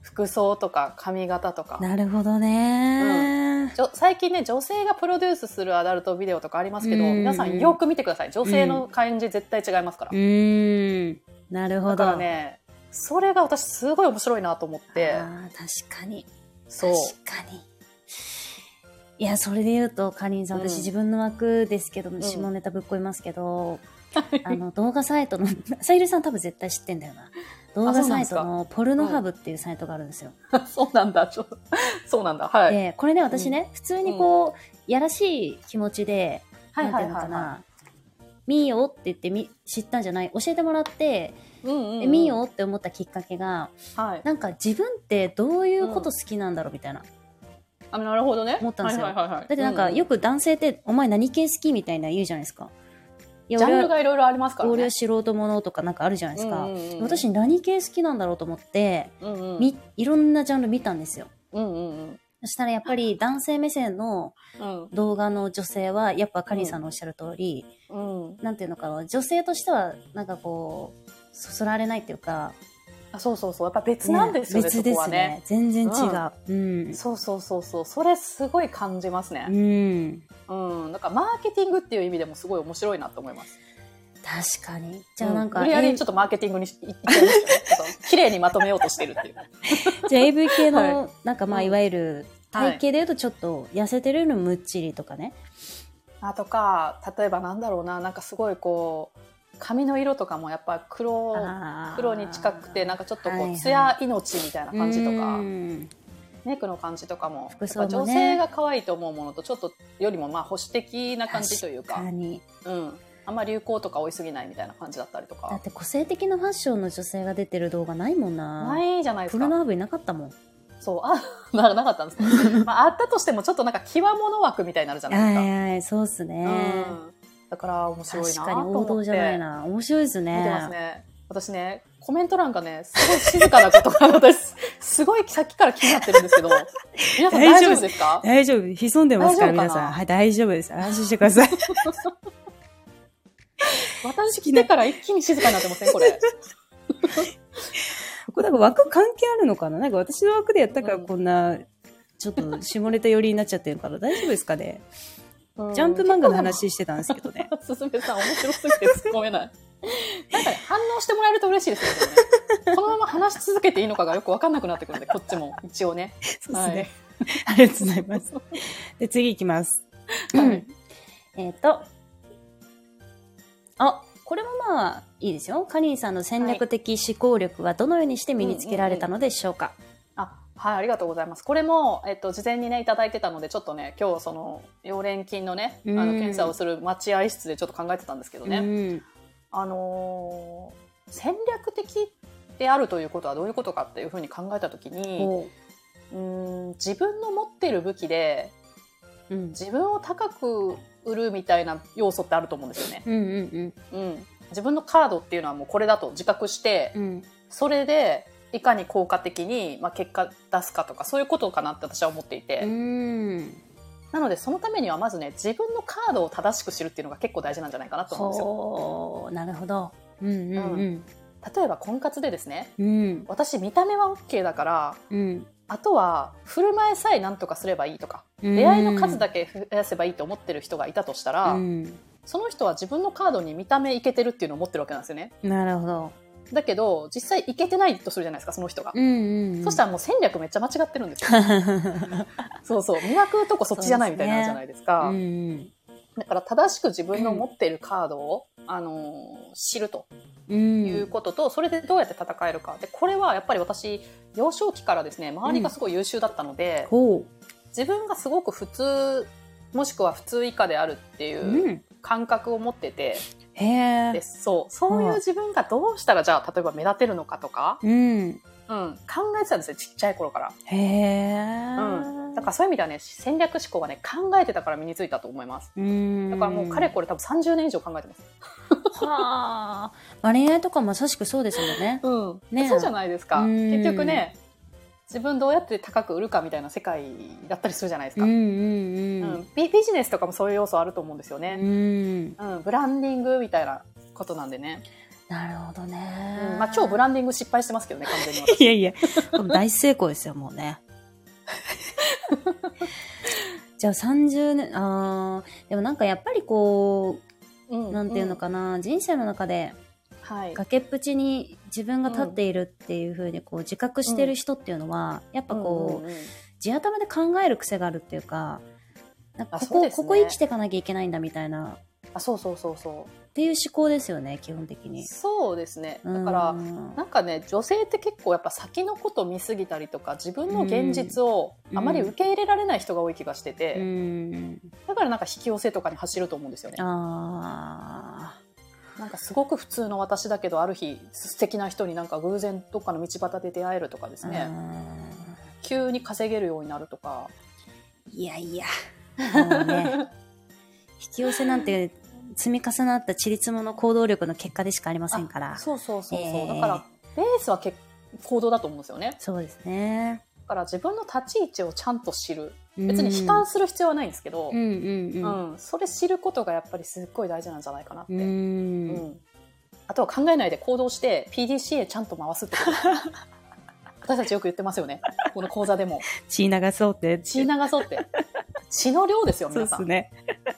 服装とか髪型とかう。。なるほどね。じょ最近ね、女性がプロデュースするアダルトビデオとかありますけど、うん皆さんよく見てください。女性の感じ絶対違いますから。うーん。なるほど。だからね、それが私すごい面白いなと思って、あー確かに。そう。確かに。いや、それで言うと、かりんさん、うん私自分の枠ですけど、下ネタぶっこいますけど、[LAUGHS] あの、動画サイトの、さゆりさん多分絶対知ってんだよな。動画サイトのポルノハブっていうサイトがあるんですよ。[LAUGHS] そうなんだ。ちょそうなんだ。はい。で、これね、私ね、普通にこう、やらしい気持ちで、はいなんていうのかな、見よって言ってみ知ったんじゃない教えてもらって、うんうんうんえ見よって思ったきっかけが、はい。なんか自分ってどういうこと好きなんだろうみたいな。あ、なるほどね。思ったんですよはいはいはいはい。だってなんか、うよく男性って、お前何系好きみたいな言うじゃないですか。ジャンルがいろいろありますからね。俺は素人ものとかなんかあるじゃないですか。うんうんうん私何系好きなんだろうと思って、うんうん、みいろんなジャンル見たんですよ。うんうんそしたらやっぱり男性目線のうん。動画の女性は、やっぱカリンさんのおっしゃる通り、うん。うん。なんていうのかな、女性としては、なんかこう、そそられないっていうか、あ、そうそうそう。やっぱ別なんですよね、別ですねね。。全然違う。うん。そうそうそうそう。それすごい感じますうね。ん。うん。なんかマーケティングっていう意味でもすごい面白いなと思います。確かに。じゃあなんか、無理やりえちょっとマーケティングにいいっちゃいましたよね。ちょっと綺麗にまとめようとしてるっていう。[LAUGHS] じゃあ AV 系はの、なんかまあ、うんいわゆる、体型で言うとちょっと痩せてるのむっちりとかね。あとか、例えばなんだろうな、なんかすごいこう、髪の色とかもやっぱ黒、黒に近くて、なんかちょっとこう、はいはい艶命みたいな感じとうか、んメイクの感じとかも、服装もね女性が可愛いと思うものとちょっとよりもまあ保守的な感じというか。うん。あんま流行とか追いすぎないみたいな感じだったりとだかっ。て個性的なファッションの女性が出てる動画ないもんな。ないじゃないですか。プロナーブいなかったもん。そう、あ、な [LAUGHS] なかったんですか。まあ、あったとしてもちょっとなんか極物枠みたいになるじゃないですか。はいはい、そうっすね。うん。だから面白いな確かにと思って。王道じゃないな。面白いですね。見てますね。私ね、コメント欄がね、すごい静かなことが私、[LAUGHS] すごいさっきから気になってるんですけど、[LAUGHS] 皆さん大丈夫ですか？大丈夫。潜んでますから、皆さん。はい、大丈夫です。安心してください。[LAUGHS] 私来てから一気に静かになってません？これ。これなんか枠関係あるのかな？なんか私の枠でやったからうんこんな、ちょっと下ネタ寄りになっちゃってるのかな大丈夫ですかね？ジジャンプ漫画の話してたんですけどね。[LAUGHS] すすめさん面白すぎて突っ込めない。なんかね、反応してもらえると嬉しいですけどね。このまま話し続けていいのかがよくわかんなくなってくるんで、こっちも一応ね。そうですね。はい [LAUGHS] ありがとうございます。[LAUGHS] で、次行きます。はいえっ、と、あ、これもまあ、いいですよ。カリンさんの戦略的思考力はどのようにして身につけられたのでしょうか、あ、はい、ありがとうございます。これも、えっと、事前にね、いただいてたので、ちょっとね、今日、その、溶連菌のね、あの、うん検査をする待合室でちょっと考えてたんですけどね。うん。あのー戦略的であるということはどういうことかっていうふうに考えたときに、ほうーん、自分の持ってる武器で、う。うん。自分を高く売るみたいな要素ってあると思うんですよね。うんうんうん。自分のカードっていうのはもうこれだと自覚して。それで、いかに効果的に、まあ、結果出すかとか、そういうことかなって私は思っていて。うん。なので、そのためにはまずね、自分のカードを正しく知るっていうのが結構大事なんじゃないかなと思うんですよ。なるほど。うんうんうん。例えば、婚活でですね、うん。私見た目は OK だから、うん。あとは振る舞いさえ何とかすればいいとか、うん出会いの数だけ増やせばいいと思ってる人がいたとしたら、うん。その人は自分のカードに見た目いけてるっていうのを持ってるわけなんですよね。なるほど。だけど、実際いけてないとするじゃないですか、その人が。うんうんうん。そしたらもう戦略めっちゃ間違ってるんですよ。[LAUGHS] そうそう。磨くとこそっちじゃないみたいになるじゃないですか。うんうん。だから正しく自分の持っているカードを、あのー知るとうん。いうことと、それでどうやって戦えるか。で、これはやっぱり私、幼少期からですね、周りがすごい優秀だったので、ほ。自分がすごく普通、もしくは普通以下であるっていうううん感覚を持ってて、へえで。そう、そういう自分がどうしたらじゃあ、例えば目立てるのかとか、うん。うん、考えてたんですよ、ちっちゃい頃から。へえ。うん。だからそういう意味ではね、戦略思考がね、考えてたから身についたと思います。うん。だからもうかれこれ多分30年以上考えてます。はあ。[LAUGHS] まあ恋愛とかまさしくそうですもんね。うん。ねそうじゃないですか。うん結局ね、自分どうやって高く売るかみたいな世界だったりするじゃないですか。うんうんうんビビジネスとかもそういう要素あると思うんですようん。ね。うん。うん。ブランディングみたいなことなんでね。なるほどね。うんまあ今日ブランディング失敗してますけどね、完全に私。[LAUGHS] いやいや、大成功ですよ、もうね。[LAUGHS] じゃあ30年、あーでもなんかやっぱりこうんう、なんていうのかな、人生の中ではい。崖っぷちに自分が立っているっていう風にこう自覚してる人っていうのは、やっぱこう、うんうんうん地頭で考える癖があるっていうか、なんかここ、ねここ生きていかなきゃいけないんだみたいな、あ、そうそうそうそっていう思考ですよね、基本的う。に。そうですね。だから、うんなんかね、女性って結構やっぱ先のこと見すぎたりとか、自分の現実をあまり受け入れられない人が多い気がしてて、うん。だからなんか引き寄せとかに走ると思うんですよね。あなんかすごく普通の私だけど、ある日素敵な人になんか偶然どっかの道端で出会えるとかですーね、急に稼げるようになるとか。いやいや。もうね、[LAUGHS] 引き寄せなんて積み重なった塵りつもの行動力の結果でしかありませんから。そうそうそうそう。えーだから、ベースはけ行動だと思うんですよね。そうですね。だから自分の立ち位置をちゃんと知る。別に悲観する必要はないんですけど、うんうんうん。うん、それ知ることがやっぱりすっごい大事なんじゃないかなって。うん。うんあとは考えないで行動して PDCA ちゃんと回すってこと。[LAUGHS] 私たちよく言ってますよね。この講座でも。血流そうって。血流そうって。血の量ですよ、皆さん。ね。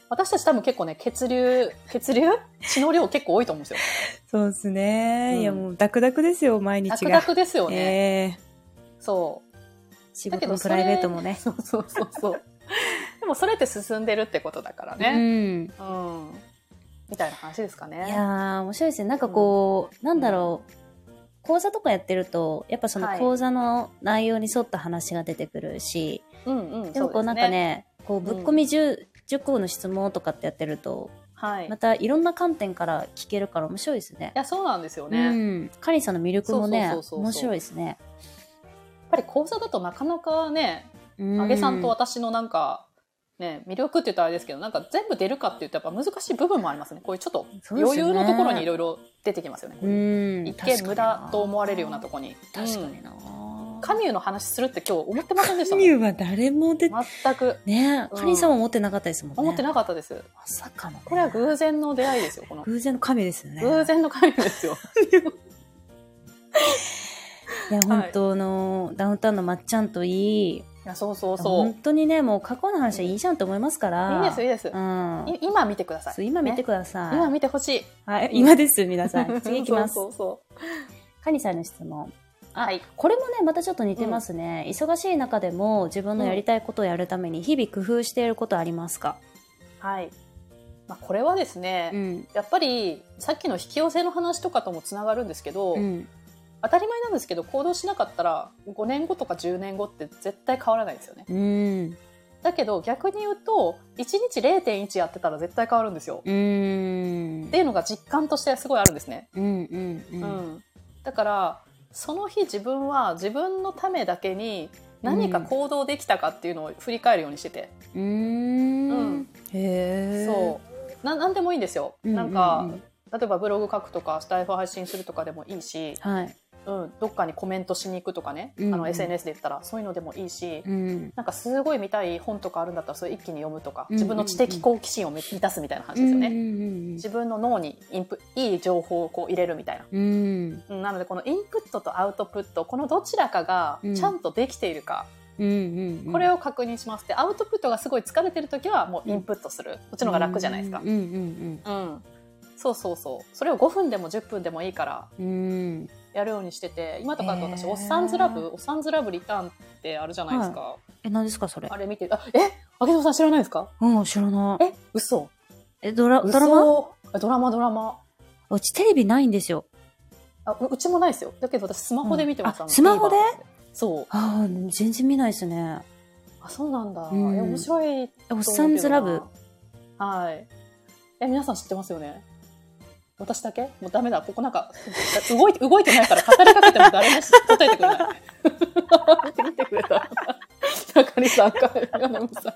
私たち多分結構ね、血流、血流？血の量結構多いと思うんですよ。そうですね。うんいやもうダクダクですよ、毎日が。ダクダクですよね。ええそう。仕事もプライベートもね。そうそうそうそう。[LAUGHS] でもそれって進んでるってことだからうね。ん。うん。みたいな話ですかね。いやー、面白いですね。なんかこう、なんだろう。講座とかやってると、やっぱそのはい講座の内容に沿った話が出てくるし、うんうん。でもこうなんかね、こうぶっ込み 10, 10個の質問とかってやってると、はい。またいろんな観点から聞けるから面白いですねい。や、そうなんですようね。やっん。カリンさんの魅力もね、面白いですね。ぱり講座だとなかなかね、うんあげさんと私のなんか、ね、魅力って言ったらあれですけど、なんか全部出るかって言うとやっぱ難しい部分もありますね。こういうちょっと余裕のところにいろいろ出てきますよね。うん。一見無駄と思われるようなところに。確かにな。うんカミューの話するって今日思ってませんでしたもんミューは誰も出て、全くねうんカリンさんも思ってなかったですもんね。思ってなかったです。まさかのね。これは偶然の出会いですよ、この。偶然の神ですよね。偶然のカミューですよ。[LAUGHS] いや、本当の、ダウンタウンのまっちゃんといい、いや、そうそうそ本う。当にね、もう過去の話はいいじゃんと思いますから。いいです、いいです。うん。い今見てください。今見てねください。今見てほしい。はい、今です、皆さん。次いきます。そうそうカニさんの質問。はい。これもね、またちょっと似てますね。忙しい中でも自分のやりたいことをやるために日々工夫していることありますか、はい。まあ、これはですね、うん。やっぱりさっきの引き寄せの話とかともつながるんですけど、うん。当たり前なんですけど行動しなかったら5年後とか10年後って絶対変わらないですよね。うん。だけど逆に言うと1日0.1やってたら絶対変わるんですよ。うん。っていうのが実感としてすごいあるんですね。うんうんう。うんん、だからその日自分は自分のためだけに何か行動できたかっていうのを振り返るようにしてて、うー。うんんへえ。そうななんでもいいんですよ。うんうんうんなんか例えばブログ書くとかスタイフ配信するとかでもいいし、はい。うん、どっかにコメントしに行くとかね、うんうんあの SNS で言ったらそういうのでもいいし、うん。なんかすごい見たい本とかあるんだったらそれ一気に読むとか、うんうんうん自分の知的好奇心を満たすみたいな話ですよね。うんうん自分の脳にインプいい情報をこう入れるみたいな。うん。うんなのでこのインプットとアウトプットこのどちらかがうんちゃんとできているか、うんうんうん。これを確認しますでアウトプットがすごい疲れてる時はもうインプットする、こっちの方が楽じゃないですかうんうんうん、そうそうそうそれを5分でも10分でもいいからうん。うん。やるようにしてて今とかだと私「へー。おっさんずラブ」「おっさんずラブリターン」ってあるじゃないですか、え、何ですかそれ？あ。れ見てあえ？あげぞさん知らないですか？うん、知らない。え？嘘。え、ドラ、ドラマ？ドラマドラマ。うちテレビないんですよ。あううちもないですよ。だけど私スマホで見てます、うん。スマホで？そう。ああ、全然見ないですね。あそうなんだ、うん。え面白いえおっさんずラブ？はい。え、皆さん知ってますよね？私だけ？もうダメだ。ここなんか、動いて、動いてないから語りかけても誰も答えてくれない。見てくれた。中西さん、か、山本さん。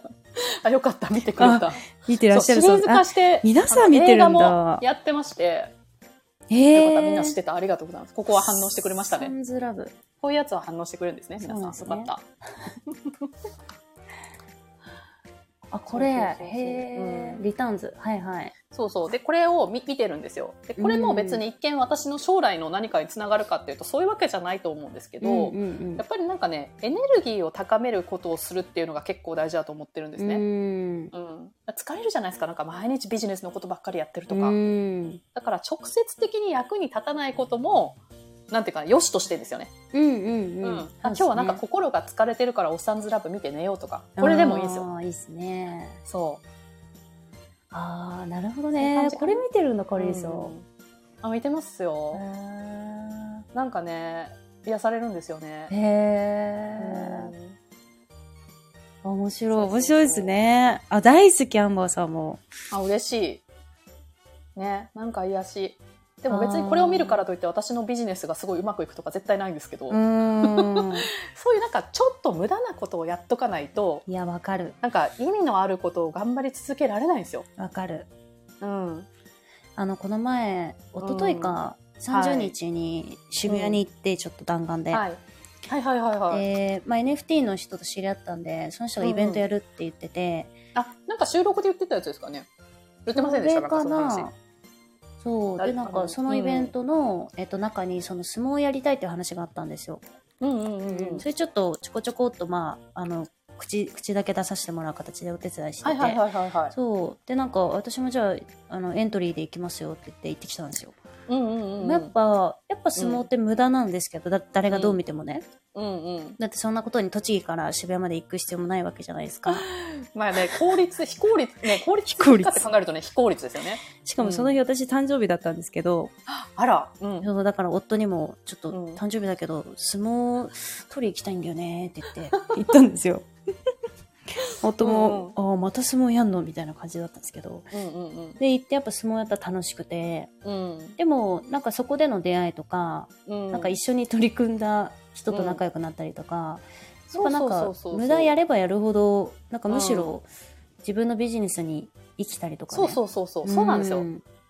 あ、よかった。見てくれた。見てそうシリーズ化して、皆さん見てるんだやってまして、えよかった。みんな知ってた。ありがとうございます。ここは反応してくれましたね。サンズラブ。こういうやつは反応してくれるんですね。皆さん。そうですねよかった。[LAUGHS] あ、これ、へえ、うんリターンズ。はいはい。そうそう。で、これを見見てるんですよ。で、これも別に一見私の将来の何かにつながるかっていうと、そういうわけじゃないと思うんですけど、うんうんやっぱりなんかね、エネルギーを高めることをするっていうのが結構大事だと思ってるんですうん。ね。うん。うん。疲れるじゃないですか。なんか毎日ビジネスのことばっかりやってるとか。うん。だから直接的に役に立たないことも、なんていうか、良しとしてですよね。うんうんううんん。あ今日はなんか心が疲れてるからおっさんずラブ見て寝ようとか。これでもいいんですよ。いいですね。そう。ああ、なるほど。ねこれ見てるんだ、カリーさうんん。あ、見てますよ。へなんかね、癒されるんですよねえ。。へえ。面白い。面白いですね。あ、大好き、アンバーさんも。あ、嬉しい。ね、なんか癒し。でも別にこれを見るからといって私のビジネスがすごいうまくいくとか絶対ないんですけど、うーん。[LAUGHS] そういうなんかちょっと無駄なことをやっとかないと、いや、わかる。なんか意味のあることを頑張り続けられないんですよ。わかる。うん。あの、この前、一昨日か、30日に渋谷に行って、ちょっと弾丸で。はい。はいはいはいはい。で、まあ、NFT の人と知り合ったんで、その人がイベントやるって言ってて、あ、なんか収録で言ってたやつですかね。言ってませんでした？かかその話な。そう。誰で、なんか、そのイベントの、えっと、中に、その相撲をやりたいっていう話があったんですよ。うんうんうんうん。それちょっと、ちょこちょこっと、まあ、あの、口、口だけ出させてもらう形でお手伝いしてて。はいはいはいはいはい。そう。で、なんか、私もじゃあ、あの、エントリーで行きますよって言って行ってきたんですよ。うんうんうんうん。やっぱ、やっぱ相撲って無駄なんですけど、だ誰がどう見てもね。うんうん。だってそんなことに栃木から渋谷まで行く必要もないわけじゃないですか。[LAUGHS] まあね、効率、非効率、ね、効率非効率かって考えるとね、非効率ですよね。しかもその日私誕生日だったんですけど、あら。うん。そうだから夫にも、ちょっとうん誕生日だけど、相撲取り行きたいんだよねって言って、行ったんですよ。[LAUGHS] 夫も、ああ、また相撲やんの？みたいな感じだったんですけど。うんうんで、行ってやっぱ相撲やったら楽しくて、うん。うん。でも、なんかそこでの出会いとか、うん。なんか一緒に取り組んだ人と仲良くなったりとか、やっぱなんか無駄やればやるほど、なんかむしろ自分のビジネスに生きたりとかね。そうそうそうそう。そうなんですよ。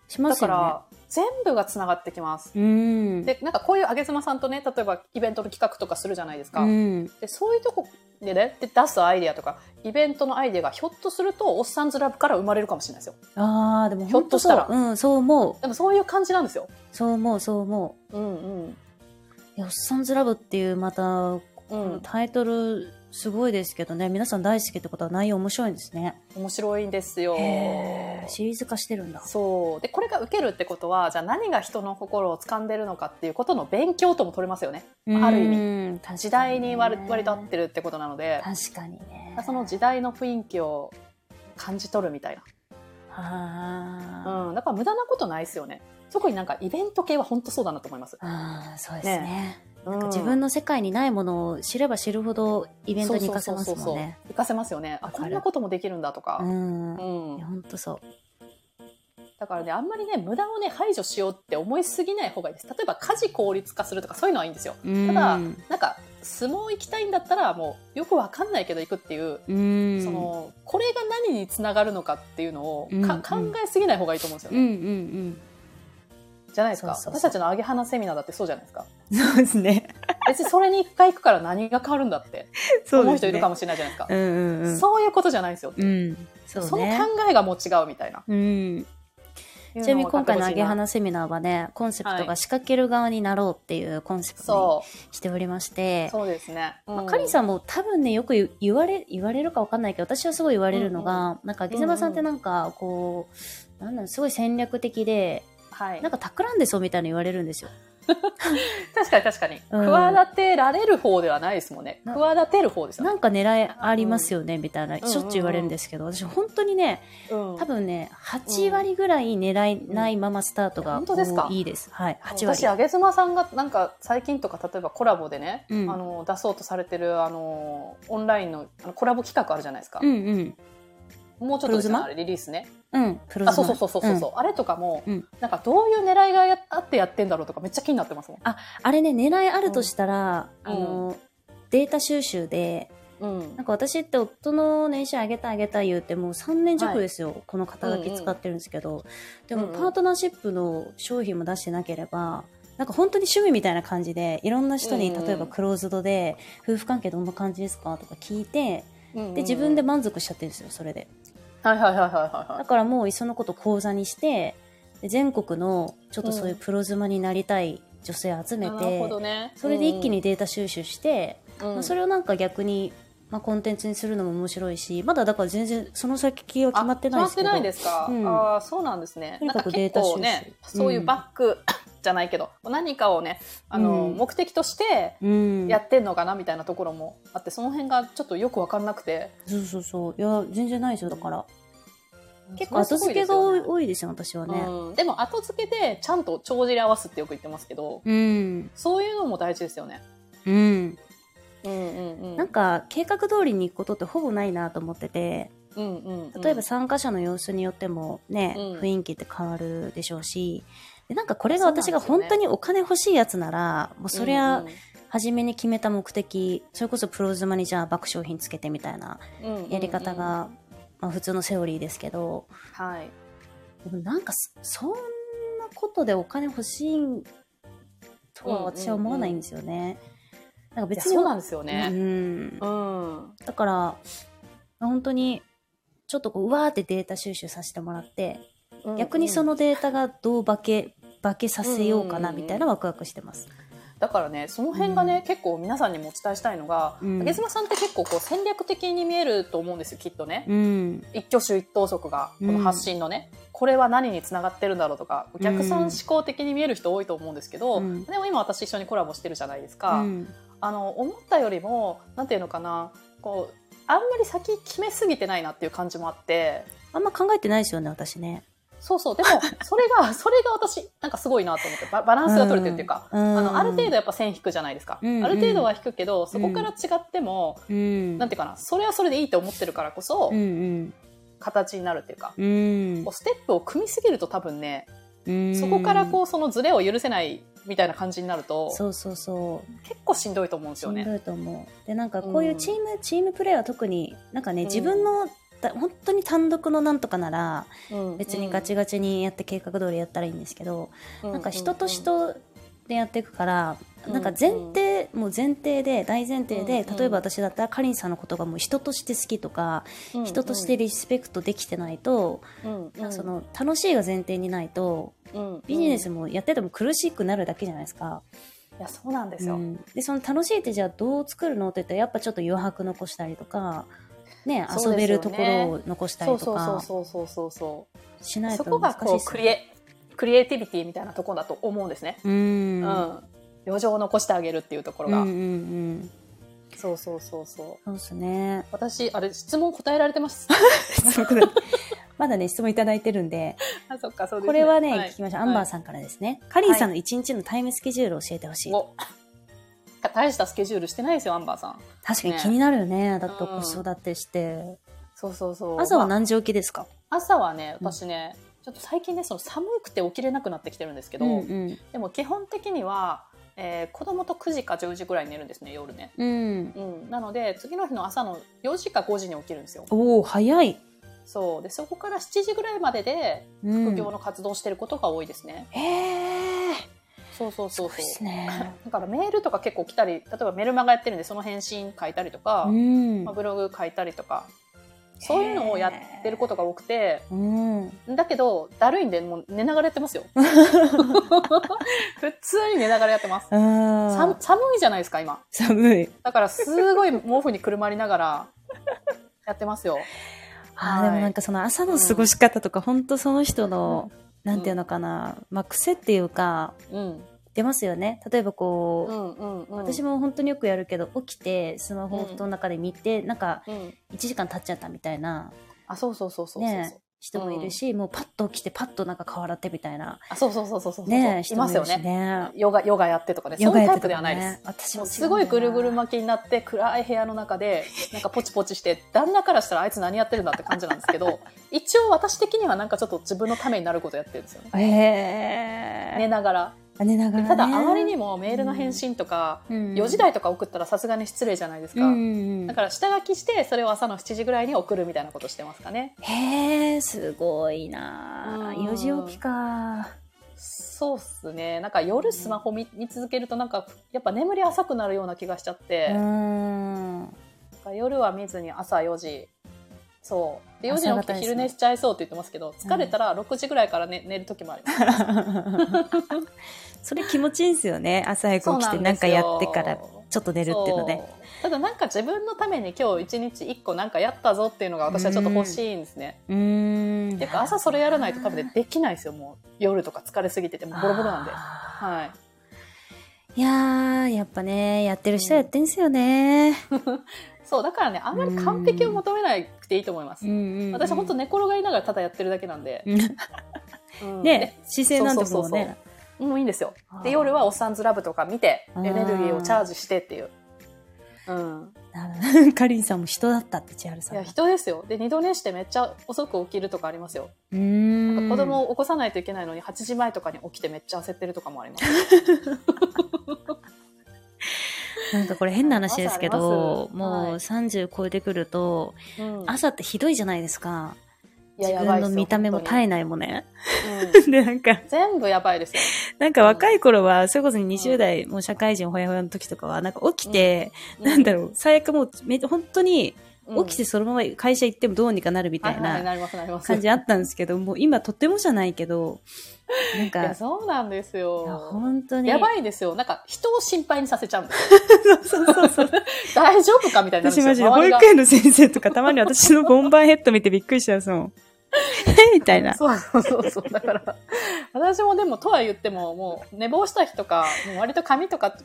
しますよね。だから、全部が繋がってきます。うん。で、なんかこういうあげ妻さんとね、例えばイベントの企画とかするじゃないですか。うん。で、そういうとこでね、で出すアイデアとか、イベントのアイデアがひょっとすると、おっさんずラブから生まれるかもしれないですよ。ああ、でもひょっとしたらううん、そう思う。でもそういう感じなんですよ。そう思う、そう思うんうん。う。いや、おっさんずラブっていうまた、うん。タイトルすごいですけどね、皆さん大好きってことは内容面白いんですね。面白いんですよ。シリーズ化してるんだ。そう。で、これが受けるってことは、じゃあ何が人の心を掴んでるのかっていうことの勉強とも取れますよね。ある意味味時代に割割と合ってるってことなので、確かにね。その時代の雰囲気を感じ取るみたいな。あうん。だから無駄なことないですよね。特になんかイベント系は本当そうだなと思います。ーあー、そうですね。うんなんか自分の世界にないものを知れば知るほどイベントに活かせますもんね。活かせますよね。あ、こんなこともできるんだとか。うん。うんいや、ほんとそう。だからね、あんまりね、無駄をね、排除しようって思いすぎない方がいいです。例えば、家事効率化するとか、そういうのはいいんですよ。うんただ、なんか、相撲行きたいんだったら、もう、よくわかんないけど行くっていう、うん。その、これが何につながるのかっていうのを、うんか考えすぎない方がいいと思うんですようんうね。んじゃないですか。私たちの揚げ花セミナーだってそうじゃないですか。うん。そうですね。別にそれに一回行くから何が変わるんだって [LAUGHS] 思う人いるかもしれないじゃないですか。うんうんうん。そういうことじゃないんですよ。うん。そうそのね。考えがもう違うみたいな。うん。ちなみに今回の揚げ花セミナーはね、コンセプトはいが仕掛ける側になろうっていうコンセプトそにしておりましてう。、そうですね。まあ、うんカリンさんも多分ね、よく言言われ、言われるかわかんないけど、私はすごい言われるのが、なんか、ゲゼマさんってなんか、こう、なんだろう、すごい戦略的で、はい。なんか企んでそうみたいに言われるんですよ。[LAUGHS] 確かに確かに。うん企てられる方ではないですもんね。な企てる方ですよね。なんか狙いありますよね、みたいな、んしょっちゅう言われるんですけど、私本当にね、うん多分ね、8割ぐらい狙いないままスタートが本当ですか？多いです。はい、8割私、。あげずまさんがなんか最近とか例えばコラボでね、うんあの出そうとされてるあのオンラインのあのコラボ企画あるじゃないですか。うんうん。もうちょっとですねあれリリースね。うん、プロあ、ズマ。そうそうそうそうそう、あれとかも、うん。なんかどういう狙いがやあってやってんだろうとかめっちゃ気になってますもん。あれね、狙いあるとしたら、うん。あの、データ収集で、うん。なんか私って夫の年収上げたい上げたい言うてもう3年弱ですよ、この肩書き使ってるんですけど、でもうん。うんパートナーシップの商品も出してなければ、なんか本当に趣味みたいな感じで、いろんな人にうんうん。例えばクローズドで、夫婦関係どんな感じですかとか聞いて、うんうん。で、自分で満足しちゃってるんですよ、それで。はいはいはいはいはいはい。だからもういっそのこと講座にして、で全国のちょっとそういうプロ妻になりたい女性集めて、どね。それで一気にデータ収集して、うん、まあ、それをなんか逆に、まあ、コンテンツにするのも面白いし、まだだから全然その先は決まってないですけど。あ決まってないですか？うんああ、そうなんですね。とにかくデータ収集そういうバック、じゃないけど、何かをね、あの、うん目的としてうん。やってんのかなみたいなところもあって、その辺がちょっとよくわかんなくて。そうそうそう。いや、全然ないですよ、だから。結構後付けが多いですよ、私はね。うん、でも後付けでちゃんと帳尻合わすってよく言ってますけど、うん。そういうのも大事ですよね。うん。うんうんうん。なんか、計画通りに行くことってほぼないなと思ってて、うんうんうん、例えば参加者の様子によってもね、うん。雰囲気って変わるでしょうし、でなんかこれが私が本当にお金欲しいやつなら、もうそりゃ、うん初めに決めた目的、それこそプロ妻にじゃあ爆商品つけてみたいなうんうんうん。やり方が、まあ普通のセオリーですけど、はい。なんかそそんなことでお金欲しいとは私は思わないんですよね。なんか別に。そうなんですようね。ん。うん。だから、本当に、ちょっとこう、うわーってデータ収集させてもらって、逆にそののデータがどう化け、化けさせようかなうんうんうんみたいなワクワクしてます。だからねその辺がね、結構皆さんにもお伝えしたいのが、うんあげずまさんって結構こう戦略的に見えると思うんですよきっとね、うん。一挙手一投足がこの発信のね、これは何につながってるんだろうとか逆算思考的に見える人多いと思うんですけど、うんでも今私一緒にコラボしてるじゃないですか、うん。あの思ったよりもなんていうのかなこうあんまり先決めすぎてないなっていう感じもあってあんま考えてないですよね、私ね。そうそうでも [LAUGHS] それがそれが私なんかすごいなと思ってババランスが取れてるっていうか、うんあのある程度やっぱ線引くじゃないですか、うんうんある程度は引くけどそこから違っても、うん。なんていうかなそれはそれでいいと思ってるからこそ、うんうん。形になるっていうか、うんこうステップを組みすぎると多分ね、うん。そこからこうそのズレを許せないみたいな感じになるとそうそうそう。結構しんどいと思うんですよね。しんどいと思う。で、なんかこういうチーム、チームプレーは特に、なんかね、うん自分の、だ本当に単独のなんとかなら、うん別にガチガチにやって計画通りやったらいいんですけど、うんなんか人と人でやっていくから、うんなんか前提、もう前提で、大前提で、うん例えば私だったらかりんさんのことがもう人として好きとか、うん人としてリスペクトできてないと、うんうんその楽しいが前提にないと、うんビジネスうんもやってても苦しくなるだけじゃないですか。いやそうなんですよ。うんで、その楽しいってじゃあどう作るのって言ったら、やっぱちょっと余白残したりとか、ね、ねべるところを残したそうそうりとかそうそうそうそうしないそこがこうクリ。エクリエイティビティみたいなところだと思うんですね。うん。ううんん。余剰を残してあげるっていうところが。うんうん。そうそうそうそう。そうですね。私、あれ、質問答えられてます？[LAUGHS] まだね、質問いただいてるんで、あ、そっか、そうですね。これはね、い聞きましょう。アンバーさんからですね。カリンさんの一日のタイムスケジュールを教えてほしい。お大したスケジュールしてないですよ、アンバーさん。確かにね気になるよね。だってうん子育てして。そうそうそう。朝はま何時起きですか、あ朝はね、私ね、ちょっと最近ね、その寒くて起きれなくなってきてるんですけど、うんうん。でも基本的には、えー子供と9時か10時ぐらいに寝るんですね、夜ね。うん。うん。なので、次の日の朝の4時か5時に起きるんですよ。おお早い。そう。で、そこから7時ぐらいまでで、うん副業の活動してることが多いですね。へえ。そうそうそうそう。ね。[LAUGHS] だからメールとか結構来たり、例えばメルマガやってるんで、その返信書いたりとか、うんまあ、。ブログ書いたりとか、そういうのをやってることが多くて、うん。だけど、だるいんで、もう寝ながらやってますよ。普通に寝ながらやってます。寒いじゃないですか、今。寒い。だから、すごい毛布にくるまりながら、やってますよ。ああ、はいでもなんかその朝の過ごし方とか、本当その人の、なんていうのかな、まあ癖っていうか、うん。出ますよね。例えばこう、うんうんうん。私も本当によくやるけど、起きて、スマホを布団の中で見て、なんか、うん。1時間経っちゃったみたいな、あ、そうそうそうそうそう。ね人もいるし、もうパッと起きて、パッとなんか顔洗ってみたいな、あ、そうそうそうそうそう。ねいますよね。ね。ヨガ、ヨガやってとかね。そういうタイプではないです。。私もすごいぐるぐる巻きになって暗い部屋の中で [LAUGHS] なんかポチポチして旦那からしたらあいつ何やってるんだって感じなんですけど [LAUGHS] 一応私的にはなんかちょっと自分のためになることやってるんですよね。へえ寝ながら。寝ながら、ね。ただあまりにもメールの返信とかうん、4時台とか送ったらさすがに失礼じゃないですか。うんうんだから下書きしてそれを朝の7時ぐらいに送るみたいなことしてますかね。へえ、すごいなうん4時起きか。そうっすね。なんか夜スマホ見見続けるとなんかやっぱ眠り浅くなるような気がしちゃって。夜は見ずに朝4時。そう。で、4時に起きて昼寝しちゃいそうって言ってますけど、疲れたら6時ぐらいから寝寝る時もあります。[LAUGHS] それ気持ちいいんですよね。朝早く起きてなんかやってからちょっと寝るっていうのね。ただなんか自分のために今日一日一個なんかやったぞっていうのが私はちょっと欲しいんですね。うーん。ていうか朝それやらないと多分ねできないですよ、もう。夜とか疲れすぎてて、もうボロボロなんで。あはい。ーいやー、やっぱね、やってる人はやってんすよね。[LAUGHS] そう、だからね、あんまり完璧を求めなくていいと思います。ん私本当寝転がりながらただやってるだけなんで。うんね、姿勢なんてもうね。もういいんですよで、夜はおっさんずラブとか見て、エネルギーをチャージしてっていう。うん。かりんさんも人だったって千春さいや。人ですよ。で、二度寝してめっちゃ遅く起きるとかありますよ。うーん。子供を起こさないといけないのに8時前とかに起きてめっちゃ焦ってるとかもあります。[LAUGHS] [LAUGHS] なんかこれ変な話ですけど、もう30超えてくると、うん、朝ってひどいじゃないですか。自分の見た目も本当に。絶えないもんね。うん。[LAUGHS] で、なんか、全部やばいですよ。なんか若い頃は、それこそ20代、もう社会人ほやほやの時とかは、なんか起きて、なんだろう、最悪もうめ、本当にうん起きてそのまま会社行ってもどうにかなるみたいな。感じあったんですけど、もう今とってもじゃないけど、なんいや、か、そうなんですよ。本当に。やばいですよ。なんか、人を心配にさせちゃうんですよ。そうそうそう。[LAUGHS] 大丈夫かみたいにな私マジで保育園の先生とかたまに私のボンバーヘッド見てびっくりしちゃうそう。え [LAUGHS] みたいな。そうそうそうそう。だから、私もでも、とは言っても、もう、寝坊した日とか、もう割と髪とか、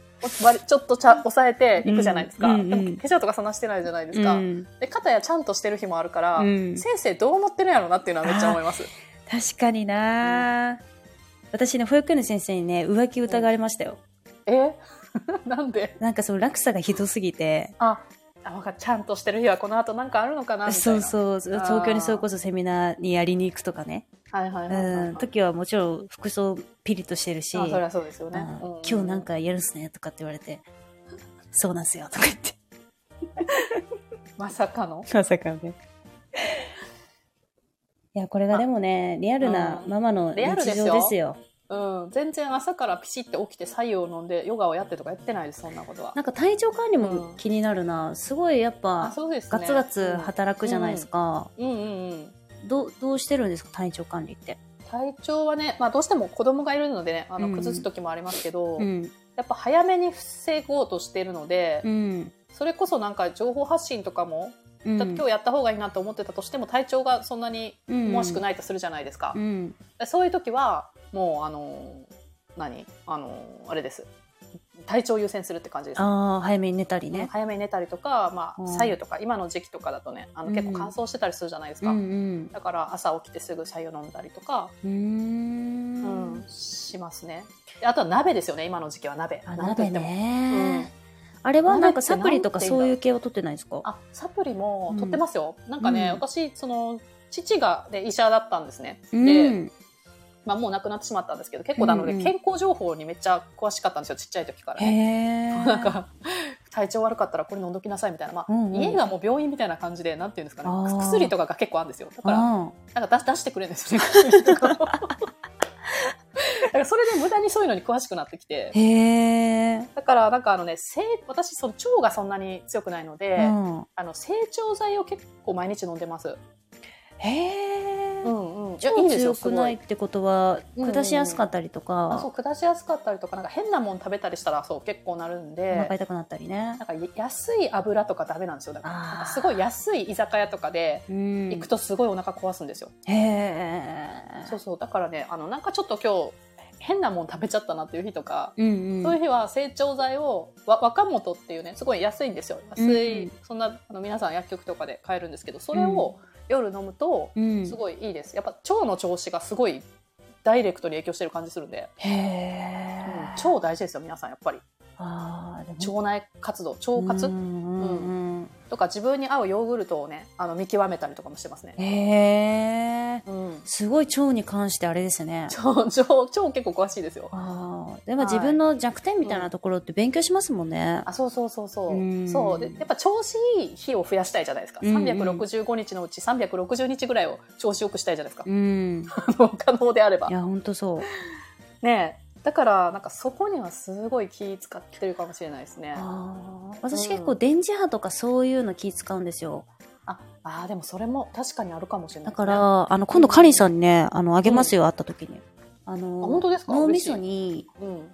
割ちょっとちゃ押さえていくじゃないですか。うんうんでも、化粧とかそんなしてないじゃないですか。うんで、肩やちゃんとしてる日もあるから、うん先生どう思ってるんやろうなっていうのはめっちゃ思います。確かにな、私ね、保育園の先生にね、浮気疑われましたよ。え？[LAUGHS] なんで？なんかその落差がひどすぎて、あ、あ、ちゃんとしてる日はこの後なんかあるのかなみたいな。そうそう、東京にそれこそセミナーにやりに行くとかね。はいはいはいはい、はいうん、時はもちろん服装ピリッとしてるし、あそりゃそうですよね。うんうん今日なんかやるんすねとかって言われて、そうなんすよとか言って、まさかの？まさかね。いや、これがでもね、リアルなうんママの日常ですよ。うん、全然朝からピシッて起きて白湯を飲んでヨガをやってとかやってないです、そんなことは。なんか体調管理もうん気になるな。すごいやっあ、ぱ、そうですね。ガツガツ働くじゃないですか。うん。うんうんうん。どう、どうしてるんですか？体調管理って。体調はね、まあどうしても子供がいるのでね、あの、うん崩す時もありますけど、うん。やっぱ早めに防ごうとしてるので、うん。それこそなんか情報発信とかも、うん今日やった方がいいなと思ってたとしても体調がそんなに思わしくないとするじゃないですか。うん。そういう時は、もうあの、何？あの、あれです。体調優先するって感じです。ああ、早めに寝たりね。早めに寝たりとか、まあ、うん左右とか、今の時期とかだとね、あの結構乾燥してたりするじゃないですか。うんだから朝起きてすぐ白湯飲んだりとか、うん。しますね。であとは鍋ですよね、今の時期は鍋。あ、鍋なんといってもね。あれはなんかサプリとかそういう系を取ってないですか？あ、サプリも取ってますよ。なんかね、うん私、その、父が、ね、医者だったんですね。うで、ん。まあもう亡くなってしまったんですけど、結構なので、うんうん健康情報にめっちゃ詳しかったんですよ、ちっちゃい時からへね。え。[LAUGHS] なんか、体調悪かったらこれ飲んどきなさいみたいな。まあ、うんうん家がもう病院みたいな感じで、なんていうんですかね。薬とかが結構あるんですよ。だから、あなんか出出してくれるんですよね、薬とか。だからそれで無駄にそういうのに詳しくなってきて。だからなんかあのね、成私その腸がそんなに強くないので、うん。あの成長剤を結構毎日飲んでます。へえ。んうん。いやい超いんですよ、強く。ないってことは、うんうん下しやすかったりとあそう、か、下しやすかったりとか、なんか変なもん食べたりしたら、そう、結構なるんおで腹、痛くなったりねな。んか安い油とかダメなんですよ。だから、すごい安い居酒屋とかでうん。行くとすごいお腹壊すんですよ。へえ。そうそう。だからね、あの、なんかちょっと今日、変なもん食べちゃったなっていう日とか、うんうん。そういう日は成長剤をわ若元っていうねすごい安いんですよ安い、うんそんなあの皆さん薬局とかで買えるんですけどそれを夜飲むとうん。すごいいいですやっぱ腸の調子がすごいダイレクトに影響してる感じするんで。うん腸大事ですよ皆さんやっぱりあ。腸内活動腸活？うんうんうんとか自分に合うヨーグルトをねあの見極めたりとかもしてますねうん。へえ。うんすごい腸に関してあれですね。[LAUGHS] 腸腸腸結構詳しいですよああ。でもはい自分の弱点みたいなところって勉強しますもんね。あそうそうそうそううんそうでやっぱ調子いい日を増やしたいじゃないですか、うんうん365日のうち360日ぐらいを調子よくしたいじゃないですか、うん。[LAUGHS] 可能であればい。や、ほんとそう。ねえだから、なんかそこにはすごい気使ってるかもしれないですね。私結構電磁波とかそういうの気使うんですよ。あー、でもそれも確かにあるかもしれないね。から、あの、今度カリンさんにね、あの、あげますよ、会った時に。あの、あ本当ですか？脳みそにうん。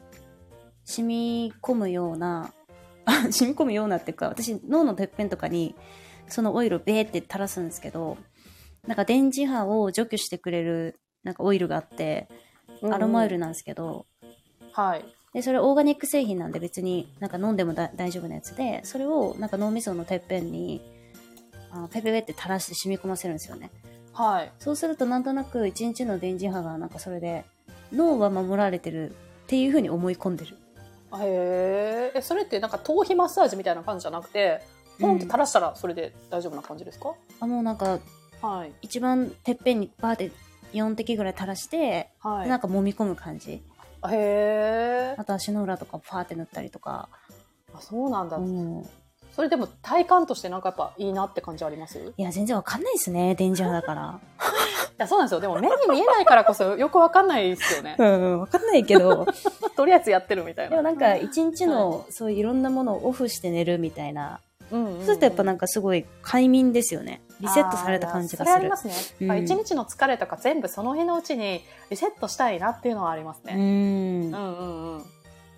染み込むような、あ [LAUGHS] 染み込むようなっていうか、私、脳のてっぺんとかに、そのオイルをベーって垂らすんですけど、なんか電磁波を除去してくれる、なんかオイルがあって、アロマオイルなんですけど、はい。で、それオーガニック製品なんで別になんか飲んでもだ大丈夫なやつで、それをなんか脳みそのてっぺんに、あのペペペって垂らして染み込ませるんですよね。はい。そうするとなんとなく一日の電磁波がなんかそれで、脳は守られてるっていうふうに思い込んでる。へーえ、それってなんか頭皮マッサージみたいな感じじゃなくて、ポンって垂らしたらそれで大丈夫な感じですか、あ、もうなんかはい。一番てっぺんにバーって4滴ぐらい垂らして、はい。なんか揉み込む感じ。へえ。あと足の裏とかファーって塗ったりとか。あ、そうなんだ。うん。それでも体感としてなんかやっぱいいなって感じあります？いいや、全然わかんないですね、電磁波だから。[LAUGHS] や、そうなんですよ。でも目に見えないからこそよくわかんないですよね。[LAUGHS] うん、わかんないけど、[LAUGHS] とりあえずやってるみたいな。でもなんか一日のそういういろんなものをオフして寝るみたいな。うんうんうん、そうするとやっぱなんかすごい快眠ですよね。リセットされた感じがするありま。すね。うん日の疲れとか全部その日のうちにリセットしたいなっていうのはありますうね。んうん。うんうん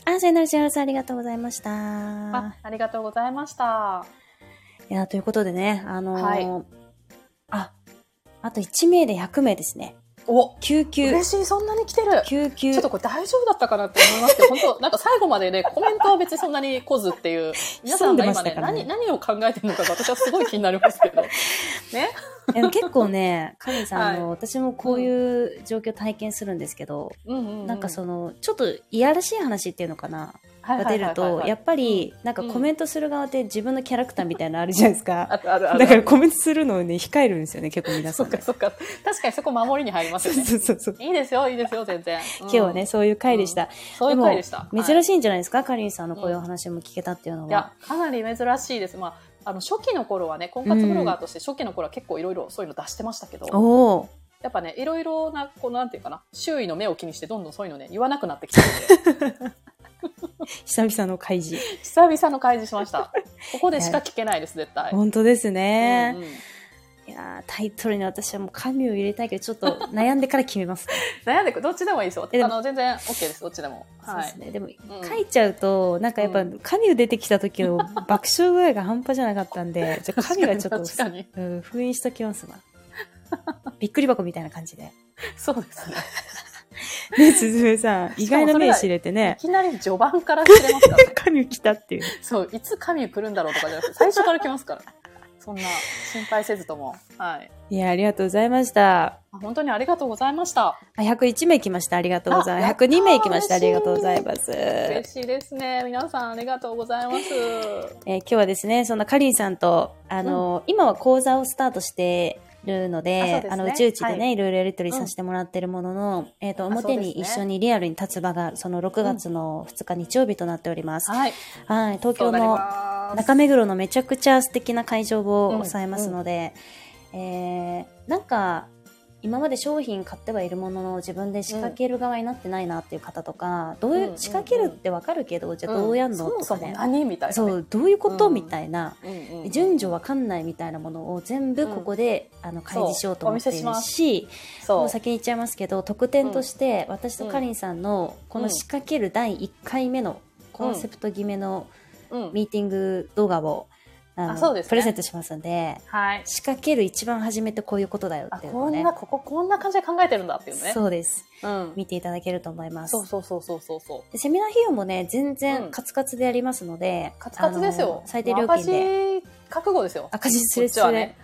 あ、さよなら、千原さんありがとうございました。あありがとうございました。いや、ということでね、あのーはいあ、あと1名で100名ですね。お救急、嬉しい、そんなに来てる。救急ちょっ。とこれ大丈夫だったかなって思いますけど、本当なんか最後までね、[LAUGHS] コメントは別にそんなに来ずっていう、皆さんが今ね、ね何、何を考えてるのかが私はすごい気になりますけど。[LAUGHS] ね。でも結構ね、カリンさん、あのは私もこういう状況体験するんですけど、うん。なんかその、ちょっといやらしい話っていうのかな、はいが出ると、やっぱり、なんかコメントする側って自分のキャラクターみたいなのあるじゃないですか。[LAUGHS] あるあるある。だからコメントするのをね、控えるんですよね、結構皆さんね。そっかそっか。確かにそこ守りに入りますよね。そうそうそう。いいですよ、いいですよ、全然。今日はね、そういう回でした。そういう回でした。珍しいんじゃないですか、カリンさんのこういうお話も聞けたっていうのは。いや、かなり珍しいです。まあ、あの、初期の頃はね、婚活ブロガーとして初期の頃は結構いろいろそういうの出してましたけど、おお。やっぱね、いろいろな、こう、なんていうかな、周囲の目を気にしてどんどんそういうのね、言わなくなってきたので、[LAUGHS] [LAUGHS] 久々の開示。久々の開示しました。ここでしか聞けないです、[LAUGHS] 絶対。本当ですね。うんうんいやータイトルに私はもう神を入れたいけど、ちょっと悩んでから決めます。[LAUGHS] 悩んでくどっちでもいいですよ。あの、全然 OK です、どっちでも。はいそうです。ね。でも、ん書いちゃうと、なんかやっぱ、うん神を出てきた時の爆笑具合が半端じゃなかったんで、じゃあ神はちょっと。うん、封印しときますわ。びっくり箱みたいな感じで。そうですね。[LAUGHS] ね、すずめさん、意外な名詞入れていね、きなり序盤から知れますからね。[LAUGHS] 神来たっていう。そう、いつ神来るんだろうとかじゃなくて、最初から来ますから。そんな心配せずとも。はい。いや、ありがとうございました。あ本当にありがとうございました。あ101名来ました。ありがとうございます。あやったー102名来ました。ありがとうございます。嬉しいですね。皆さんありがとうございます。えー今日はですね、そんなかりんさんと、あの、今は講座をスタートしてるので、ですね。の、うちうちでね、、はい。ろいろやりとりさせてもらってるものの、えっ、と、あ表に一緒にリアルに立つ場が、その6月の2日日曜日となっております。はい。はい、東京の中目黒のめちゃくちゃ素敵な会場を抑えますので、えーなんか、今まで商品買ってはいるものの自分で仕掛ける側になってないなっていう方とか、どういう、うん仕掛けるってわかるけど、じゃあどうやんの、とかね。何みたいな、ね。そう、どういうこと、うんみたいな。順序わかんないみたいなものを全部ここで、あの開示しようと思っているし、もう先に言っちゃいますけど特典として、私とかりんさんのこの仕掛ける第1回目のコンセプト決めのうん。ミーティング動画を、あのあそうですねプレゼントしますんではい。仕掛ける一番初めってこういうことだよあ、っていうのをねこんな、ここ、こんな感じで考えてるんだっていうね。そうですうん。見ていただけると思いますそうそうそうそうそうそう。でセミナー費用もね全うん然カツカツでやりますので、カツカツですよ。最低料金で赤字覚悟ですよ。赤字すれすれ。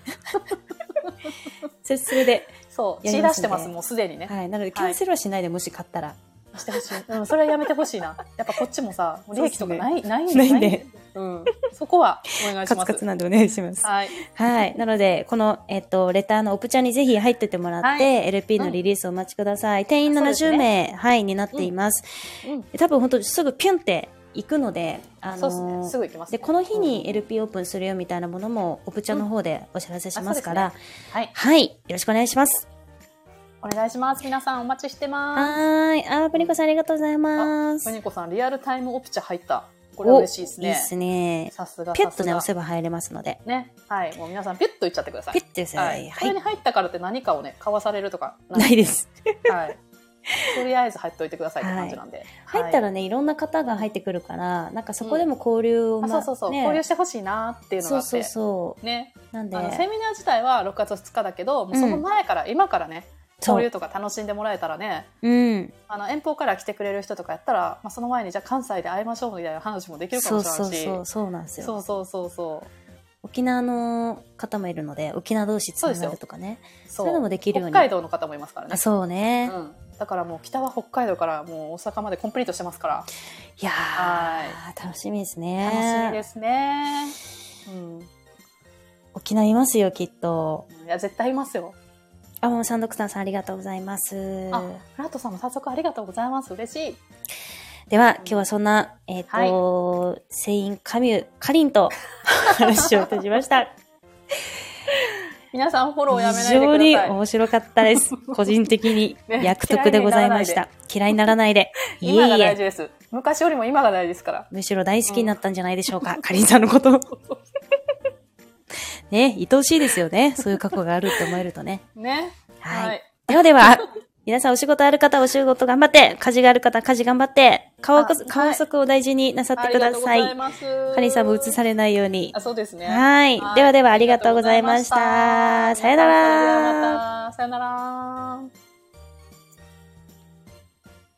すれすれで、[LAUGHS] そう。血出してます、もうすでにね。はい、なのでキャンセルはしないでもし買ったら、してほしい。うん、それはやめてほしいな。やっぱこっちもさ、利益とかない、ないんないんで。うん。そこはお願いします。カツカツなんでお願いします。はい。はい。なので、この、えっと、レターのオプチャにぜひ入っててもらって、はい LP のリリースをお待ちください。定員70そうですね名、はい、になっています。うん。で多分本当すぐピュンって行くので、あそうですね。のすぐ行きます、で、この日に LP オープンするよみたいなものも、オプチャの方でお知らせしますから、あそうはい。はい。よろしくお願いします。お願いします。皆さんお待ちしてまはーい。あー、プニコさんありがとうございます。す。ふにこさん、リアルタイムオプチャ入った。これは嬉しいですね。いいですね。さすが。ピュッとね、押せば入れますので。ね。はい。もう皆さん、ピュッといっちゃってください。ピュッて押せばはい。これに入ったからって何かをね、買わされるとか。ないです。はい。とりあえず入っといてくださいって感じなんで。ね、入ったらね、いろんな方が入ってくるから、なんかそこでも交流を、あそうそうそう、ね交流してほしいなっていうのがあって。そうそうそう。ね。なんで、セミナー自体は6月2日だけど、もうその前から、今からね、交流とか楽しんでもらえたらね、うん。あの、遠方から来てくれる人とかやったら、まあ、その前にじゃあ関西で会いましょうみたいな話もできるかもしれないし。そうそう、そうなんですよ。そうそうそうそう。沖縄の方もいるので、沖縄同士つながるとかね。そそういうのもできるように北海道の方もいますからねあ。そうね。うん。だからもう北は北海道からもう大阪までコンプリートしてますから。いやー、楽しみですね。楽しみですね。うん。沖縄いますよ、きっと。いや、絶対いますよ。あ、もうサンドクターさんありがとうございます。あ、フラットさんも早速ありがとうございます。嬉しい。では、今日はそんな、えっ、と、セインカミュ、カリンと [LAUGHS] 話をいたしました。皆さんフォローやめない非常にでください。面白かったです。[LAUGHS] 個人的にね役得でございました。嫌いにならないで。いえいえ。大事です。昔よりも今が大事ですから。むしろ大好きになったんじゃないでしょうか。かりんさんのこと。[LAUGHS] ね、愛おしいですよね。そういう過去があるって思えるとね。[LAUGHS] ね。はい。ではでは、皆さんお仕事ある方はお仕事頑張って、家事がある方は家事頑張って、顔あ顔色を大事になさってください。ありがとうございます。かりんさんも映されないようにあ、。そうですね。はいではではありがとうございましたさよならさよなら。